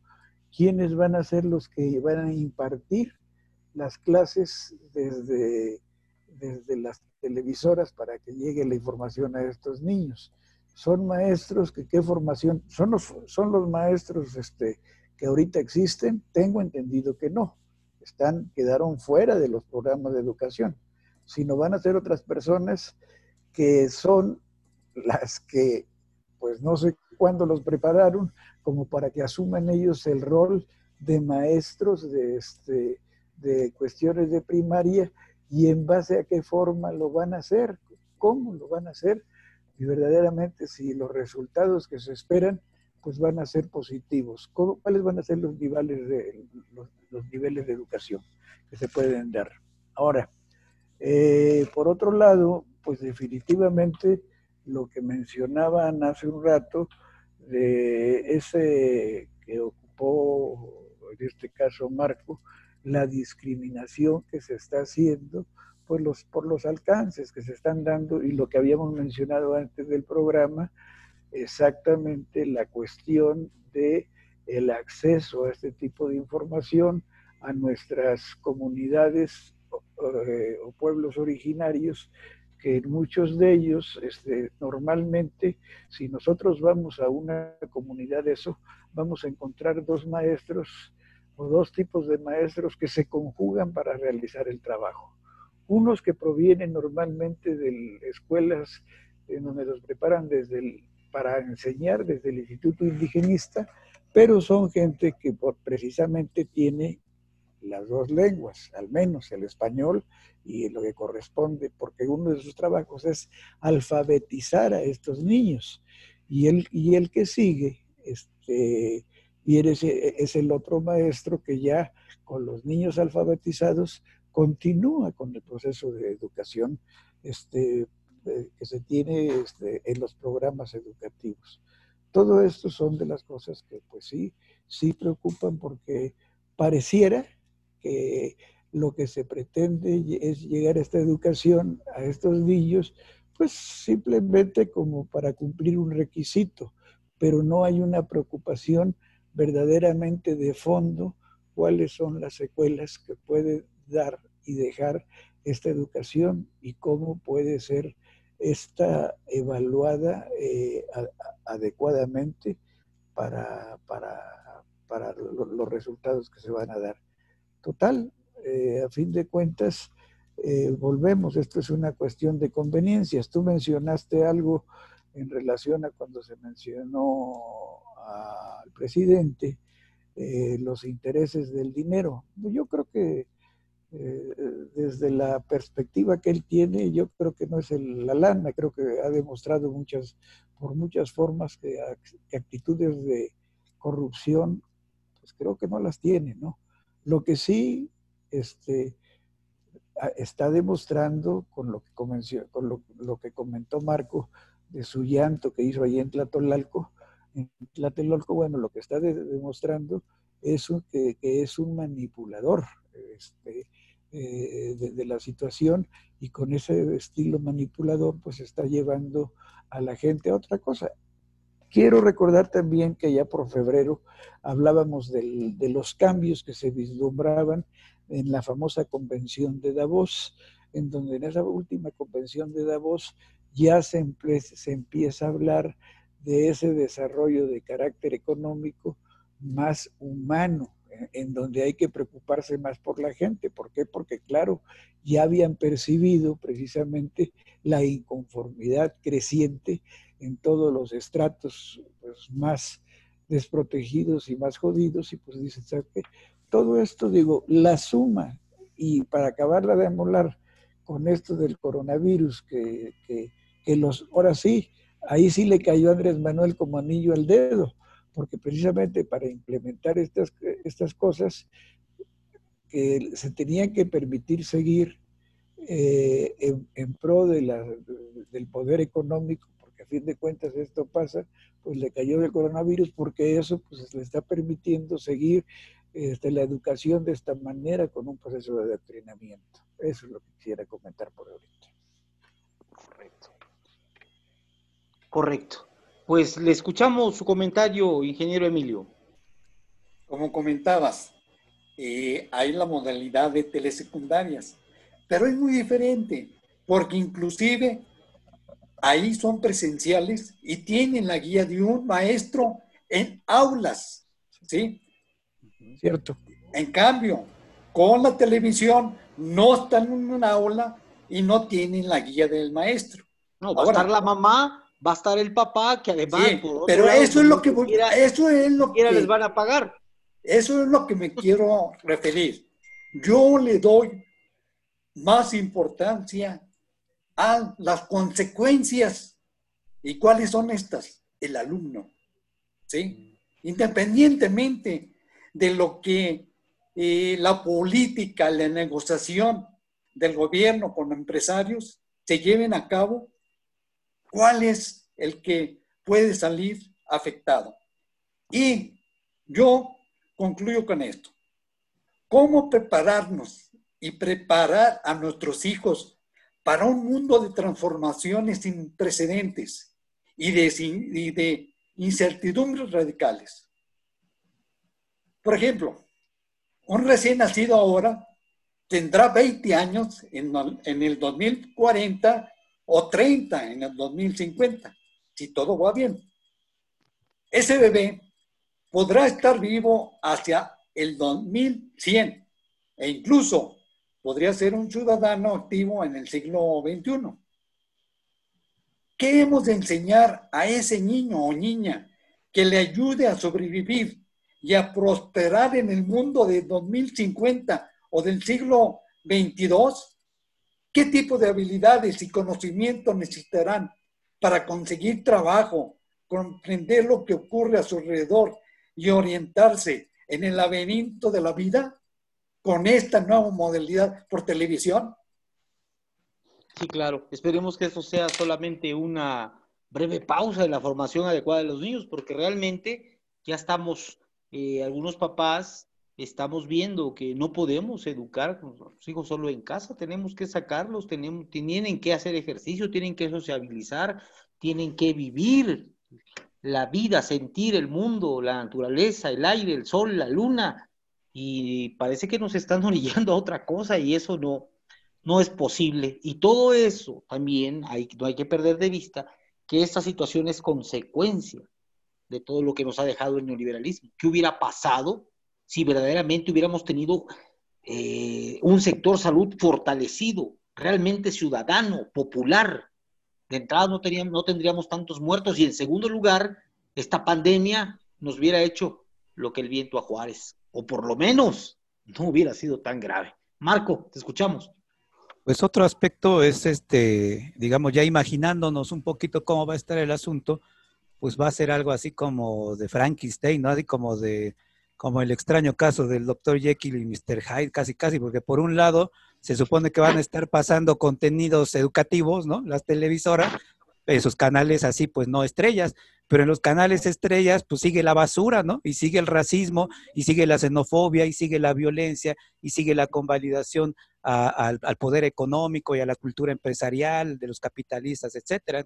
Speaker 3: quiénes van a ser los que van a impartir las clases desde, desde las televisoras para que llegue la información a estos niños. Son maestros que qué formación, son los, son los maestros este, que ahorita existen, tengo entendido que no, están, quedaron fuera de los programas de educación, sino van a ser otras personas que son las que, pues no sé cuándo los prepararon, como para que asuman ellos el rol de maestros de, este, de cuestiones de primaria y en base a qué forma lo van a hacer, cómo lo van a hacer y verdaderamente si los resultados que se esperan pues van a ser positivos. ¿Cuáles van a ser los niveles de, los, niveles de educación que se pueden dar? Ahora, eh, por otro lado, pues definitivamente lo que mencionaban hace un rato ese que ocupó, en este caso Marco, la discriminación que se está haciendo los, por los alcances que se están dando y lo que habíamos mencionado antes del programa, exactamente la cuestión de el acceso a este tipo de información a nuestras comunidades eh, o pueblos originarios que muchos de ellos, este, normalmente, si nosotros vamos a una comunidad de eso, vamos a encontrar dos maestros o dos tipos de maestros que se conjugan para realizar el trabajo. Unos que provienen normalmente de escuelas donde los preparan desde el, para enseñar desde el Instituto Indigenista, pero son gente que precisamente tiene las dos lenguas, al menos el español y lo que corresponde, porque uno de sus trabajos es alfabetizar a estos niños. Y el, y que sigue, este, y eres, es el otro maestro que ya con los niños alfabetizados continúa con el proceso de educación este, que se tiene este, en los programas educativos. Todo esto son de las cosas que pues sí, sí preocupan porque pareciera que lo que se pretende es llegar a esta educación a estos niños, pues simplemente como para cumplir un requisito, pero no hay una preocupación verdaderamente de fondo cuáles son las secuelas que puede dar y dejar esta educación y cómo puede ser esta evaluada eh, adecuadamente para, para, para los resultados que se van a dar. Total, eh, a fin de cuentas, eh, volvemos, esto es una cuestión de conveniencias. Tú mencionaste algo en relación a cuando se mencionó al presidente eh, los intereses del dinero. Yo creo que desde la perspectiva que él tiene, yo creo que no es el, la lana, creo que ha demostrado muchas, por muchas formas que, actitudes de corrupción, pues creo que no las tiene, ¿no? Lo que sí este, está demostrando con lo que, comenzó, con lo, que comentó Marco de su llanto que hizo ahí en Tlatelolco, en Tlatelolco, bueno, lo que está demostrando es que, es un manipulador. Este, eh, de, la situación y con ese estilo manipulador pues está llevando a la gente a otra cosa. Quiero recordar también que ya por febrero hablábamos de los cambios que se vislumbraban en la famosa convención de Davos, en donde en esa última convención de Davos ya se empieza a hablar de ese desarrollo de carácter económico más humano, en donde hay que preocuparse más por la gente. ¿Por qué? Porque, claro, ya habían percibido precisamente la inconformidad creciente en todos los estratos pues, más desprotegidos y más jodidos, y pues dicen, ¿sabes qué? Todo esto, digo, la suma, y para acabarla de amolar con esto del coronavirus, que, que, que los, ahora sí, ahí sí le cayó Andrés Manuel como anillo al dedo, porque precisamente para implementar estas, estas cosas que se tenían que permitir seguir eh, en, pro de la, del poder económico, porque a fin de cuentas esto pasa, pues le cayó el coronavirus porque eso pues le está permitiendo seguir este, la educación de esta manera con un proceso de adoctrinamiento. Eso es lo que quisiera comentar por ahorita.
Speaker 1: Correcto. Correcto. Pues le escuchamos su comentario, ingeniero Emilio.
Speaker 2: Como comentabas, eh, hay la modalidad de telesecundarias, pero es muy diferente, porque inclusive ahí son presenciales y tienen la guía de un maestro en aulas, ¿sí?
Speaker 3: Cierto.
Speaker 2: En cambio, con la televisión no están en una aula y no tienen la guía del maestro.
Speaker 1: No, va a estar la mamá va a estar el papá que además
Speaker 2: pero eso es lo que eso es lo
Speaker 1: que les van a pagar.
Speaker 2: eso es lo que me quiero referir. Yo le doy más importancia a las consecuencias y cuáles son estas el alumno sí independientemente de lo que eh, la política la negociación del gobierno con empresarios se lleven a cabo cuál es el que puede salir afectado. Y yo concluyo con esto. ¿Cómo prepararnos y preparar a nuestros hijos para un mundo de transformaciones sin precedentes y de, incertidumbres radicales? Por ejemplo, un recién nacido ahora tendrá 20 años en, en el 2040 o 30 en el 2050, si todo va bien. Ese bebé podrá estar vivo hacia el 2100 e incluso podría ser un ciudadano activo en el siglo XXI. ¿Qué hemos de enseñar a ese niño o niña que le ayude a sobrevivir y a prosperar en el mundo de 2050 o del siglo XXII ¿Qué tipo de habilidades y conocimientos necesitarán para conseguir trabajo, comprender lo que ocurre a su alrededor y orientarse en el laberinto de la vida con esta nueva modalidad por televisión?
Speaker 1: Sí, claro. Esperemos que eso sea solamente una breve pausa de la formación adecuada de los niños, porque realmente ya estamos, eh, algunos papás estamos viendo que no podemos educar a nuestros hijos solo en casa, tenemos que sacarlos, tenemos, tienen que hacer ejercicio, tienen que sociabilizar, tienen que vivir la vida, sentir el mundo, la naturaleza, el aire, el sol, la luna, y parece que nos están orillando a otra cosa y eso no, no es posible. Y todo eso también hay, no hay que perder de vista que esta situación es consecuencia de todo lo que nos ha dejado el neoliberalismo. ¿Qué hubiera pasado si verdaderamente hubiéramos tenido eh, un sector salud fortalecido, realmente ciudadano, popular. De entrada no, teníamos, no tendríamos tantos muertos y en segundo lugar, esta pandemia nos hubiera hecho lo que el viento a Juárez, o por lo menos no hubiera sido tan grave. Marco, te escuchamos.
Speaker 4: Pues otro aspecto es este, digamos, ya imaginándonos un poquito cómo va a estar el asunto, pues va a ser algo así como de Frankenstein, ¿no? Así como de como el extraño caso del Dr. Jekyll y Mr. Hyde, casi casi, porque por un lado se supone que van a estar pasando contenidos educativos, ¿no? Las televisoras, esos canales así, pues no estrellas, pero en los canales estrellas, pues sigue la basura, ¿no? Y sigue el racismo, y sigue la xenofobia, y sigue la violencia, y sigue la convalidación al, poder económico y a la cultura empresarial de los capitalistas, etcétera.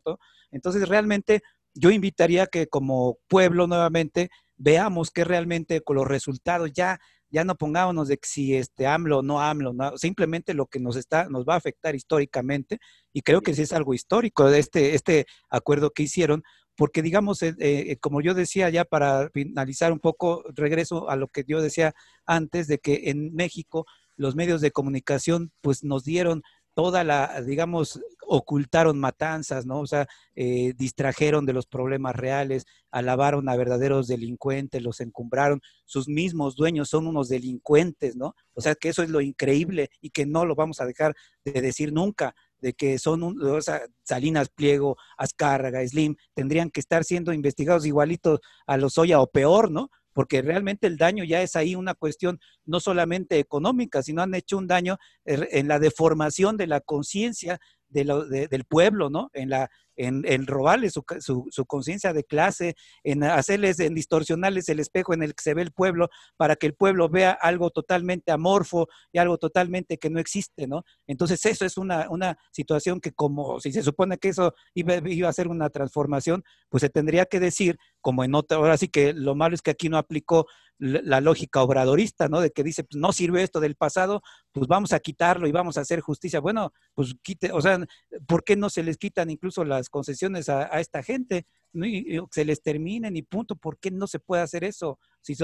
Speaker 4: Entonces, realmente yo invitaría que como pueblo nuevamente veamos que realmente con los resultados ya ya no pongámonos de si este AMLO o no AMLO, simplemente lo que nos está, nos va a afectar históricamente, y creo que sí es algo histórico este, este acuerdo que hicieron, porque digamos, eh, eh, como yo decía ya para finalizar un poco, regreso a lo que yo decía antes, de que en México los medios de comunicación pues nos dieron toda la, digamos, ocultaron matanzas, ¿no? O sea, eh, distrajeron de los problemas reales, alabaron a verdaderos delincuentes, los encumbraron, sus mismos dueños son unos delincuentes, ¿no? O sea, que eso es lo increíble y que no lo vamos a dejar de decir nunca, de que son, o sea, Salinas Pliego, Azcárraga, Slim, tendrían que estar siendo investigados igualitos a los Oya o peor, ¿no? Porque realmente el daño ya es ahí una cuestión no solamente económica, sino han hecho un daño en la deformación de la conciencia del pueblo, ¿no? En, la, en, en robarles su, su, conciencia de clase, en hacerles, en distorsionarles el espejo en el que se ve el pueblo, para que el pueblo vea algo totalmente amorfo y algo totalmente que no existe, ¿no? Entonces eso es una, una situación que como si se supone que eso iba, iba a ser una transformación, pues se tendría que decir, como en otra, ahora sí que lo malo es que aquí no aplicó la lógica obradorista, ¿no? De que dice, pues no sirve esto del pasado, pues vamos a quitarlo y vamos a hacer justicia. Bueno, pues quite, o sea, ¿por qué no se les quitan incluso las concesiones a, esta gente? Y, se les terminen y punto. ¿Por qué no se puede hacer eso?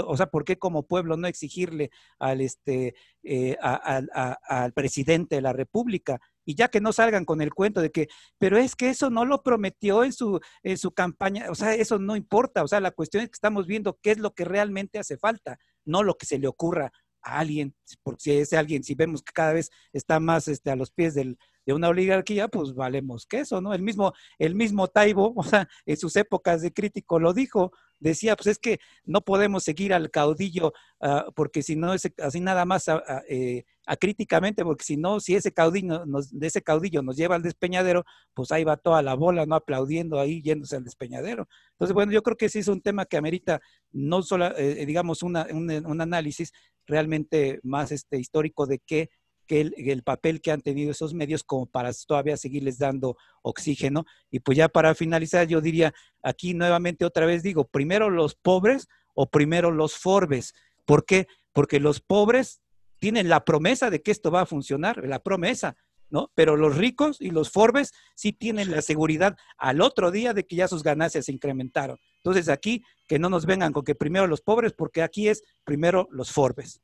Speaker 4: o sea, ¿por qué como pueblo no exigirle al, este, eh, al presidente de la República y ya que no salgan con el cuento de que, pero es que eso no lo prometió en su, en su campaña, o sea, eso no importa, o sea, la cuestión es que estamos viendo qué es lo que realmente hace falta, no lo que se le ocurra a alguien, porque si es alguien, si vemos que cada vez está más este, a los pies del, de una oligarquía, pues valemos que eso, ¿no? El mismo, el mismo Taibo, o sea, en sus épocas de crítico lo dijo, decía, pues es que no podemos seguir al caudillo, ah, porque si no, así nada más ah, ah, eh, críticamente, porque si no, si ese caudillo nos, de ese caudillo nos lleva al despeñadero, pues ahí va toda la bola, ¿no? Aplaudiendo ahí, yéndose al despeñadero. Entonces, bueno, yo creo que sí es un tema que amerita no solo, eh, digamos, un, un, análisis realmente más este, histórico de qué que el, papel que han tenido esos medios como para todavía seguirles dando oxígeno. Y pues ya para finalizar, yo diría, aquí nuevamente otra vez digo, primero los pobres o primero los Forbes. ¿Por qué? Porque los pobres tienen la promesa de que esto va a funcionar, la promesa, ¿no? Pero los ricos y los Forbes sí tienen la seguridad al otro día de que ya sus ganancias se incrementaron. Entonces aquí que no nos vengan con que primero los pobres, porque aquí es primero los Forbes.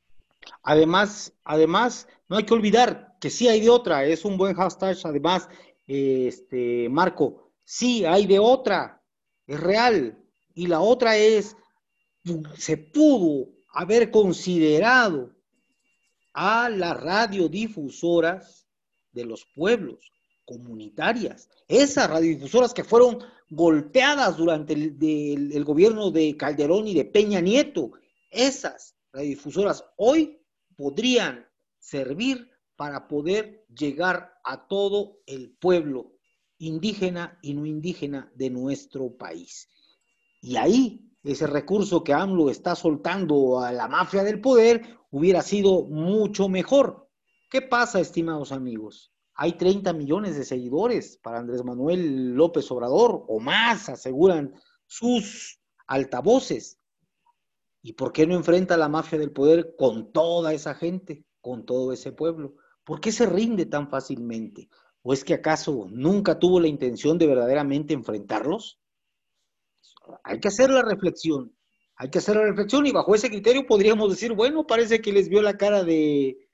Speaker 1: Además, además, no hay que olvidar que sí hay de otra, es un buen hashtag, además, este, Marco, sí hay de otra, es real. Y la otra es, se pudo haber considerado a las radiodifusoras de los pueblos, comunitarias, esas radiodifusoras que fueron golpeadas durante el, el gobierno de Calderón y de Peña Nieto, esas radiodifusoras hoy podrían servir para poder llegar a todo el pueblo indígena y no indígena de nuestro país. Y ahí ese recurso que AMLO está soltando a la mafia del poder hubiera sido mucho mejor. ¿Qué pasa, estimados amigos? Hay 30 millones de seguidores para Andrés Manuel López Obrador o más, aseguran sus altavoces. ¿Y por qué no enfrenta la mafia del poder con toda esa gente, con todo ese pueblo? ¿Por qué se rinde tan fácilmente? ¿O es que acaso nunca tuvo la intención de verdaderamente enfrentarlos? Hay que hacer la reflexión, hay que hacer la reflexión y bajo ese criterio podríamos decir, bueno, parece que les vio la cara de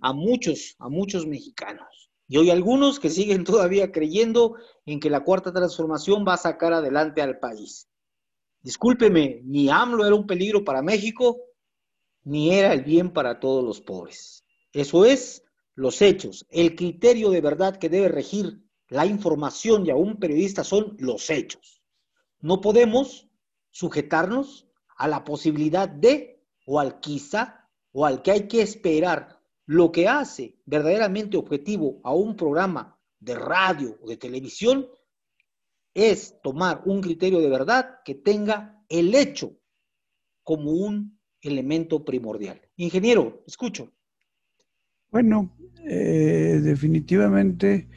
Speaker 1: a muchos, a muchos mexicanos. Y hoy algunos que siguen todavía creyendo en que la cuarta transformación va a sacar adelante al país. Discúlpeme, ni AMLO era un peligro para México, ni era el bien para todos los pobres. Eso es los hechos. El criterio de verdad que debe regir la información y a un periodista son los hechos. No podemos sujetarnos a la posibilidad de, o al quizá, o al que hay que esperar. Lo que hace verdaderamente objetivo a un programa de radio o de televisión es tomar un criterio de verdad que tenga el hecho como un elemento primordial. Ingeniero, escucho.
Speaker 3: Bueno, eh, definitivamente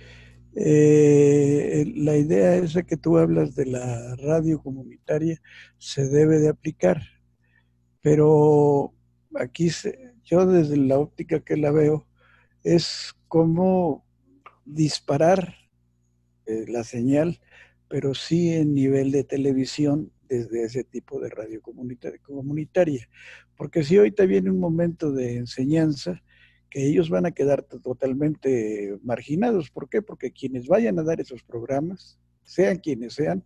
Speaker 3: eh, la idea esa que tú hablas de la radio comunitaria se debe de aplicar, pero aquí yo desde la óptica que la veo es como disparar eh, la señal, pero sí en nivel de televisión desde ese tipo de radio comunitaria. Porque si ahorita viene un momento de enseñanza, que ellos van a quedar totalmente marginados. ¿Por qué? Porque quienes vayan a dar esos programas, sean quienes sean,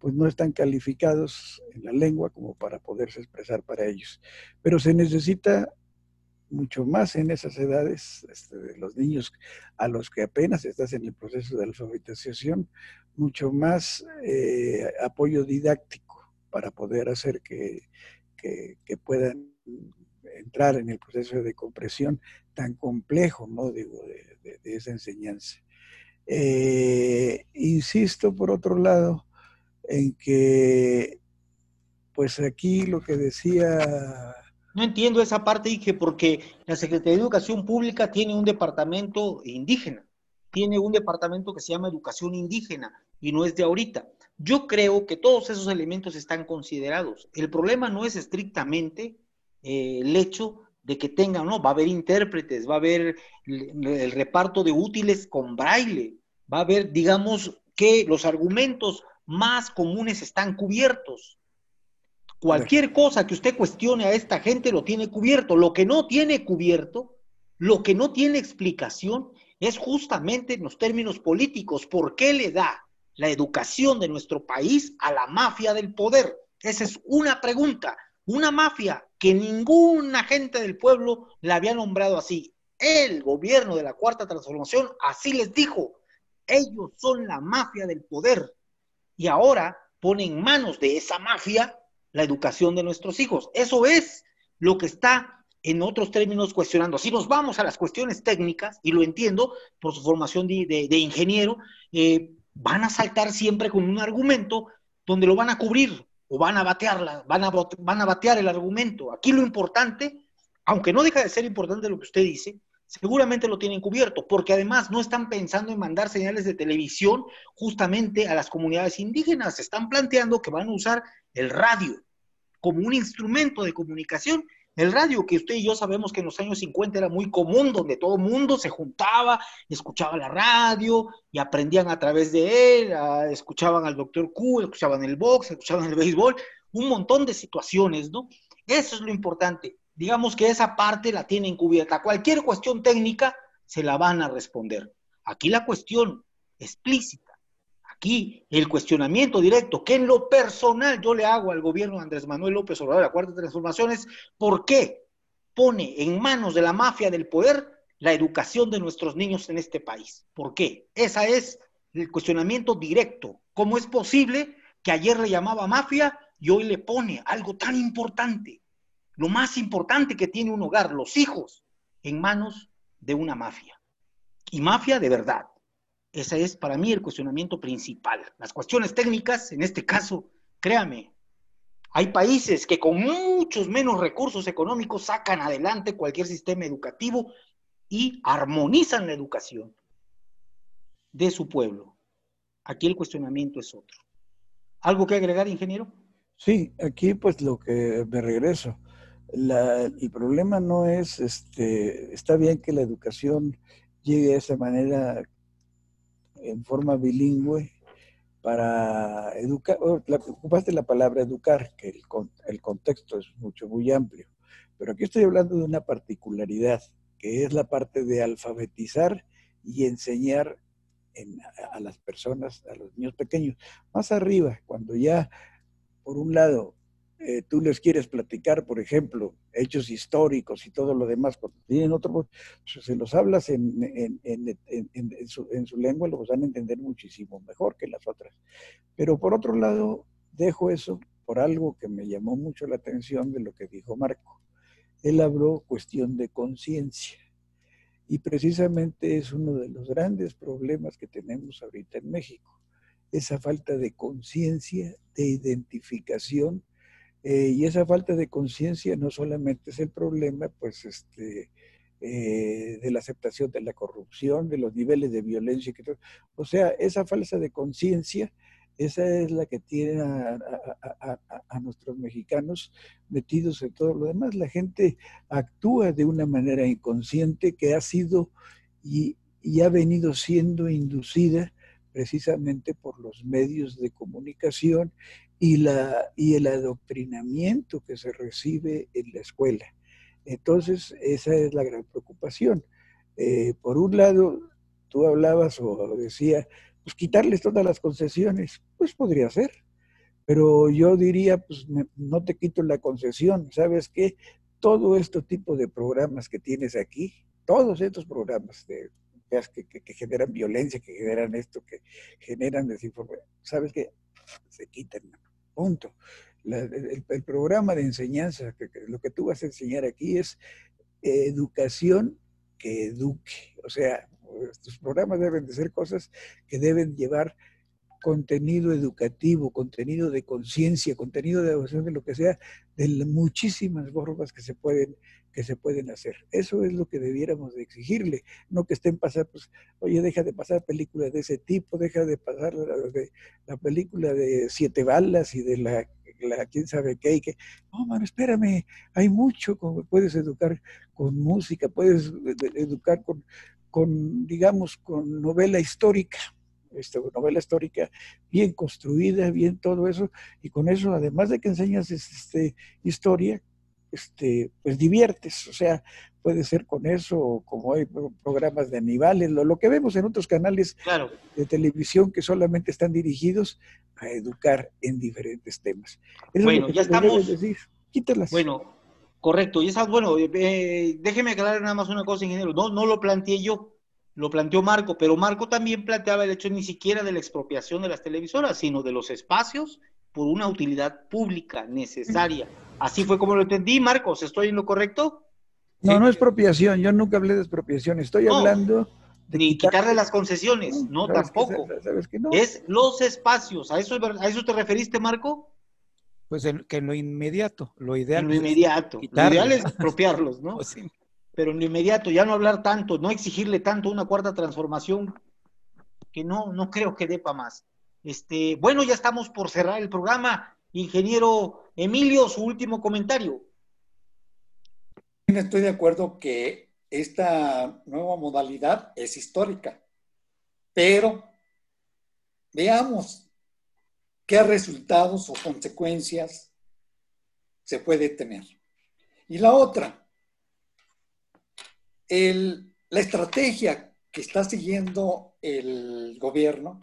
Speaker 3: pues no están calificados en la lengua como para poderse expresar para ellos. Pero se necesita mucho más en esas edades, este, los niños a los que apenas estás en el proceso de alfabetización, mucho más eh, apoyo didáctico para poder hacer que, que puedan entrar en el proceso de compresión tan complejo, ¿no? Digo, de, esa enseñanza. Eh, insisto, por otro lado, en que, pues aquí lo que decía...
Speaker 1: No entiendo esa parte, Ige, porque la Secretaría de Educación Pública tiene un departamento indígena, tiene un departamento que se llama Educación Indígena y no es de ahorita. Yo creo que todos esos elementos están considerados. El problema no es estrictamente eh, el hecho de que tengan, ¿no? Va a haber intérpretes, va a haber el, reparto de útiles con braille, va a haber, digamos, que los argumentos más comunes están cubiertos. Cualquier cosa que usted cuestione a esta gente lo tiene cubierto. Lo que no tiene cubierto, lo que no tiene explicación, es justamente en los términos políticos. ¿Por qué le da la educación de nuestro país a la mafia del poder? Esa es una pregunta. Una mafia que ningún agente del pueblo la había nombrado así. El gobierno de la Cuarta Transformación así les dijo. Ellos son la mafia del poder. Y ahora pone en manos de esa mafia la educación de nuestros hijos. Eso es lo que está en otros términos cuestionando. Si nos vamos a las cuestiones técnicas, y lo entiendo por su formación de, ingeniero, eh, van a saltar siempre con un argumento donde lo van a cubrir o van a batearla, van a, van a batear el argumento. Aquí lo importante, aunque no deja de ser importante lo que usted dice, seguramente lo tienen cubierto, porque además no están pensando en mandar señales de televisión justamente a las comunidades indígenas, están planteando que van a usar el radio como un instrumento de comunicación el radio, que usted y yo sabemos que en los años 50 era muy común, donde todo mundo se juntaba, escuchaba la radio y aprendían a través de él, escuchaban al doctor Q, escuchaban el box, escuchaban el béisbol, un montón de situaciones, ¿no? Eso es lo importante. Digamos que esa parte la tienen cubierta. Cualquier cuestión técnica se la van a responder. Aquí la cuestión explícita Aquí el cuestionamiento directo que en lo personal yo le hago al gobierno de Andrés Manuel López Obrador, la Cuarta Transformación, es por qué pone en manos de la mafia del poder la educación de nuestros niños en este país. ¿Por qué? Esa es el cuestionamiento directo. ¿Cómo es posible que ayer le llamaba mafia y hoy le pone algo tan importante, lo más importante que tiene un hogar, los hijos, en manos de una mafia? Y mafia de verdad. Ese es para mí el cuestionamiento principal. Las cuestiones técnicas, en este caso, créame, hay países que con muchos menos recursos económicos sacan adelante cualquier sistema educativo y armonizan la educación de su pueblo. Aquí el cuestionamiento es otro. ¿Algo que agregar, ingeniero?
Speaker 3: Sí, aquí pues lo que me regreso. El problema no es, este, está bien que la educación llegue de esa manera en forma bilingüe para educar, ocupaste la palabra educar, que el, el contexto es mucho, muy amplio, pero aquí estoy hablando de una particularidad, que es la parte de alfabetizar y enseñar a las personas, a los niños pequeños. Más arriba, cuando ya, por un lado, eh, tú les quieres platicar, por ejemplo, hechos históricos y todo lo demás, cuando tienen otro, pues, se los hablas en, su, en, su, lengua, los van a entender muchísimo mejor que las otras. Pero por otro lado, dejo eso por algo que me llamó mucho la atención de lo que dijo Marco. Él habló cuestión de conciencia. Y precisamente es uno de los grandes problemas que tenemos ahorita en México. esa falta de conciencia, de identificación, eh, y esa falta de conciencia no solamente es el problema, pues, este, eh, de la aceptación de la corrupción, de los niveles de violencia, que o sea, esa falsa de conciencia, esa es la que tiene a, nuestros mexicanos metidos en todo lo demás. La gente actúa de una manera inconsciente que ha sido y, y ha venido siendo inducida precisamente por los medios de comunicación y, la, y el adoctrinamiento que se recibe en la escuela. Entonces, esa es la gran preocupación. Eh, por un lado, tú hablabas o decía, pues quitarles todas las concesiones, pues podría ser. Pero yo diría, pues no te quito la concesión, ¿sabes qué? Todo este tipo de programas que tienes aquí, todos estos programas de, que, generan violencia, que generan esto, que generan desinformación, ¿sabes qué? Se quitan, punto el, programa de enseñanza, que, lo que tú vas a enseñar aquí es educación que eduque. O sea, estos programas deben de ser cosas que deben llevar contenido educativo, contenido de conciencia, contenido de devoción, de lo que sea, de muchísimas formas que se pueden que se pueden hacer. Eso es lo que debiéramos de exigirle, no que estén pasando, pues, oye, deja de pasar películas de ese tipo, deja de pasar la, la película de siete balas y de la quién sabe qué, y que, no, mano, espérame, hay mucho, como puedes educar con música, puedes educar con, con digamos, con novela histórica, esta novela histórica bien construida, bien todo eso, y con eso, además de que enseñas este, historia, este, pues diviertes, o sea, puede ser con eso, como hay programas de animales, lo, lo que vemos en otros canales de televisión que solamente están dirigidos a educar en diferentes temas.
Speaker 1: bueno, ya estamos. Decir. Quítalas. Bueno, correcto. Y esas, bueno, eh, déjeme aclarar nada más una cosa, ingeniero. No, no lo planteé yo, lo planteó Marco, pero Marco también planteaba el hecho ni siquiera de la expropiación de las televisoras, sino de los espacios por una utilidad pública necesaria. Así fue como lo entendí, Marcos. ¿Estoy en lo correcto?
Speaker 3: No, no es expropiación. Yo nunca hablé de expropiación. Estoy hablando
Speaker 1: ni quitarle las concesiones, no, tampoco. Es los espacios. ¿A eso, ¿A eso te referiste, Marco?
Speaker 4: Pues que en lo inmediato, lo ideal.
Speaker 1: En lo inmediato. Lo ideal es expropiarlos, ¿no? Pues Pero en lo inmediato, ya no hablar tanto, no exigirle tanto una cuarta transformación, que no, no creo que dé para más. Este, bueno, ya estamos por cerrar el programa. Ingeniero Emilio, su último comentario.
Speaker 2: Estoy de acuerdo que esta nueva modalidad es histórica. Pero veamos qué resultados o consecuencias se puede tener. Y la otra, la estrategia que está siguiendo el gobierno,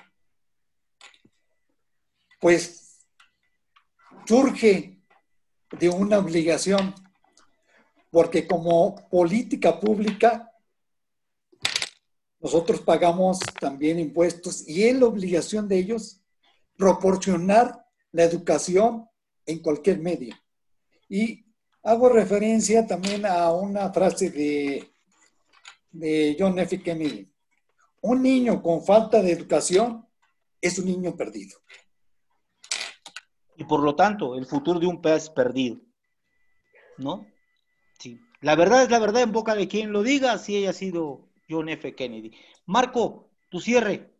Speaker 2: pues surge de una obligación porque como política pública nosotros pagamos también impuestos y es la obligación de ellos proporcionar la educación en cualquier medio. Y hago referencia también a una frase de, de John F. Kennedy. Un niño con falta de educación es un niño perdido.
Speaker 1: Y por lo tanto, el futuro de un pez perdido. ¿No? Sí. La verdad es la verdad en boca de quien lo diga, así haya sido John F. Kennedy. Marco, tu cierre.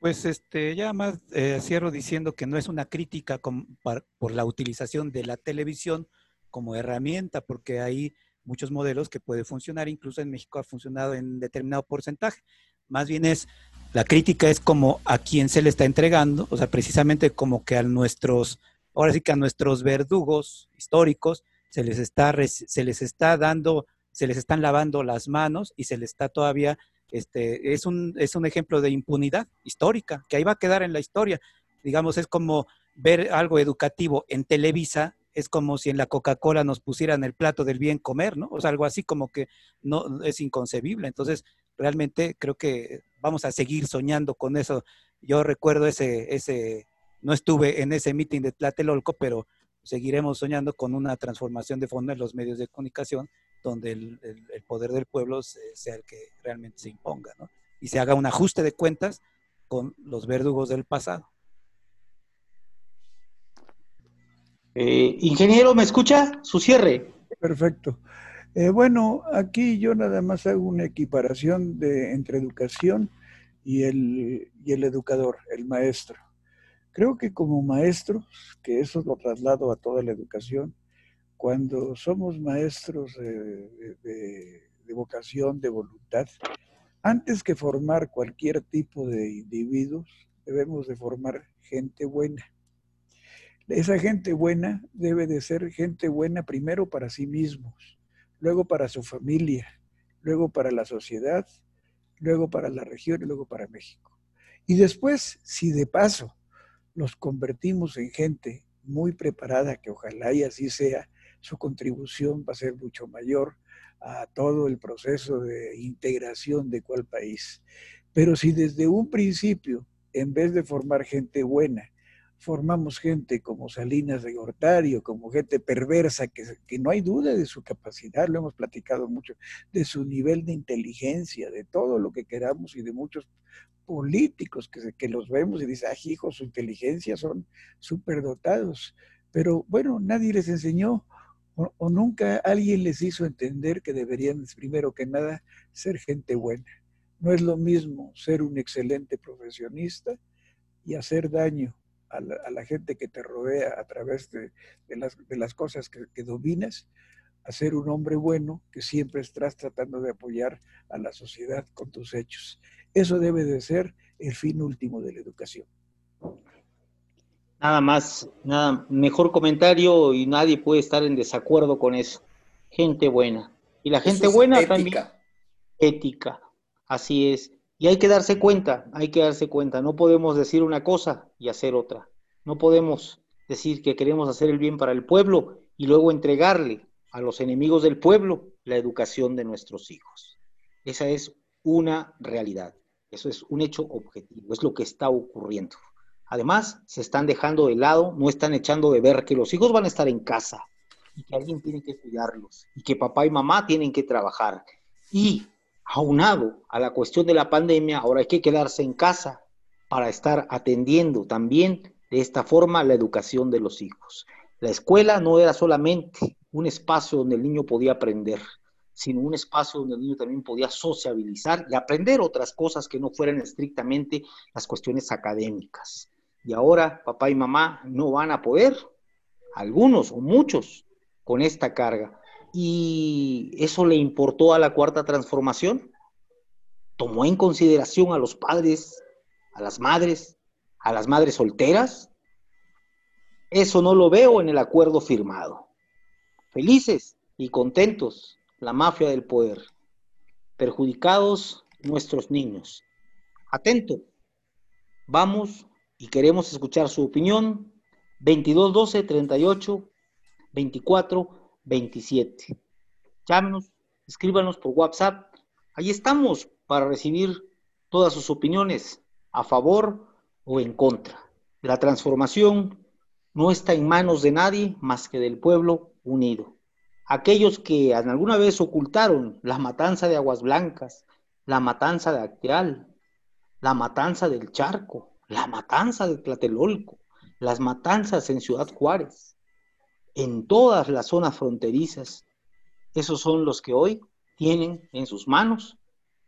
Speaker 4: Pues este, ya más eh, cierro diciendo que no es una crítica por la utilización de la televisión como herramienta, porque hay muchos modelos que puede funcionar, incluso en México ha funcionado en determinado porcentaje. Más bien es, la crítica es como a quién se le está entregando, o sea, precisamente como que a nuestros, ahora sí que a nuestros verdugos históricos, se les está, se les está dando, se les están lavando las manos y se les está todavía, este, es un, es un ejemplo de impunidad histórica, que ahí va a quedar en la historia. Digamos, es como ver algo educativo en Televisa, es como si en la Coca-Cola nos pusieran el plato del bien comer, ¿no? O sea, algo así como que no es inconcebible. Entonces, realmente creo que vamos a seguir soñando con eso. Yo recuerdo ese, ese, no estuve en ese meeting de Tlatelolco, pero seguiremos soñando con una transformación de fondo en los medios de comunicación, donde el, poder del pueblo sea el que realmente se imponga, ¿no? Y se haga un ajuste de cuentas con los verdugos del pasado.
Speaker 1: Eh, ingeniero, ¿me escucha? Su cierre.
Speaker 3: Perfecto. Eh, bueno, aquí yo nada más hago una equiparación de, entre educación y el, y el educador, el maestro. Creo que como maestros, que eso lo traslado a toda la educación, cuando somos maestros de, vocación, de voluntad, antes que formar cualquier tipo de individuos, debemos de formar gente buena. Esa gente buena debe de ser gente buena primero para sí mismos, luego para su familia, luego para la sociedad, luego para la región y luego para México. Y después, si de paso los convertimos en gente muy preparada, que ojalá y así sea, su contribución va a ser mucho mayor a todo el proceso de integración de cual país. Pero si desde un principio, en vez de formar gente buena, formamos gente como Salinas de Gortario, como gente perversa, que, que, no hay duda de su capacidad, lo hemos platicado mucho, de su nivel de inteligencia, de todo lo que queramos y de muchos políticos que, que los vemos y dicen, ah, hijo, su inteligencia son superdotados. Pero bueno, nadie les enseñó o, o, nunca alguien les hizo entender que deberían, primero que nada, ser gente buena. No es lo mismo ser un excelente profesionista y hacer daño a la, a la gente que te rodea a través de, de, las, de las, cosas que, que dominas, a ser un hombre bueno que siempre estás tratando de apoyar a la sociedad con tus hechos. Eso debe de ser el fin último de la educación.
Speaker 1: Nada más, nada, mejor comentario y nadie puede estar en desacuerdo con eso. Gente buena. Y la gente buena ética. también. Ética. Así es. Y hay que darse cuenta, hay que darse cuenta. No podemos decir una cosa y hacer otra. No podemos decir que queremos hacer el bien para el pueblo y luego entregarle a los enemigos del pueblo la educación de nuestros hijos. Esa es una realidad. Eso es un hecho objetivo, es lo que está ocurriendo. Además, se están dejando de lado, no están echando de ver que los hijos van a estar en casa y que alguien tiene que cuidarlos y que papá y mamá tienen que trabajar. Y aunado a la cuestión de la pandemia, ahora hay que quedarse en casa para estar atendiendo también de esta forma la educación de los hijos. La escuela no era solamente un espacio donde el niño podía aprender, sino un espacio donde el niño también podía sociabilizar y aprender otras cosas que no fueran estrictamente las cuestiones académicas. Y ahora papá y mamá no van a poder, algunos o muchos, con esta carga. Y eso le importó a la cuarta transformación. Tomó en consideración a los padres, a las madres, a las madres solteras. Eso no lo veo en el acuerdo firmado. Felices y contentos la mafia del poder. Perjudicados nuestros niños. Atento. Vamos y queremos escuchar su opinión. 2212 38 24 27. Llámenos, escríbanos por WhatsApp. Ahí estamos para recibir todas sus opiniones a favor o en contra. La transformación no está en manos de nadie más que del pueblo unido aquellos que alguna vez ocultaron la matanza de Aguas Blancas, la matanza de Acteal, la matanza del Charco, la matanza de Tlatelolco, las matanzas en Ciudad Juárez, en todas las zonas fronterizas. Esos son los que hoy tienen en sus manos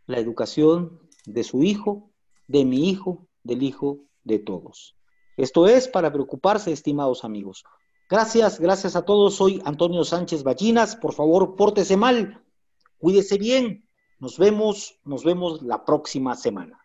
Speaker 1: la educación de su hijo, de mi hijo, del hijo de todos. Esto es para preocuparse, estimados amigos. Gracias, gracias a todos. Soy Antonio Sánchez Ballinas. Por favor, pórtese mal, cuídese bien. Nos vemos, nos vemos la próxima semana.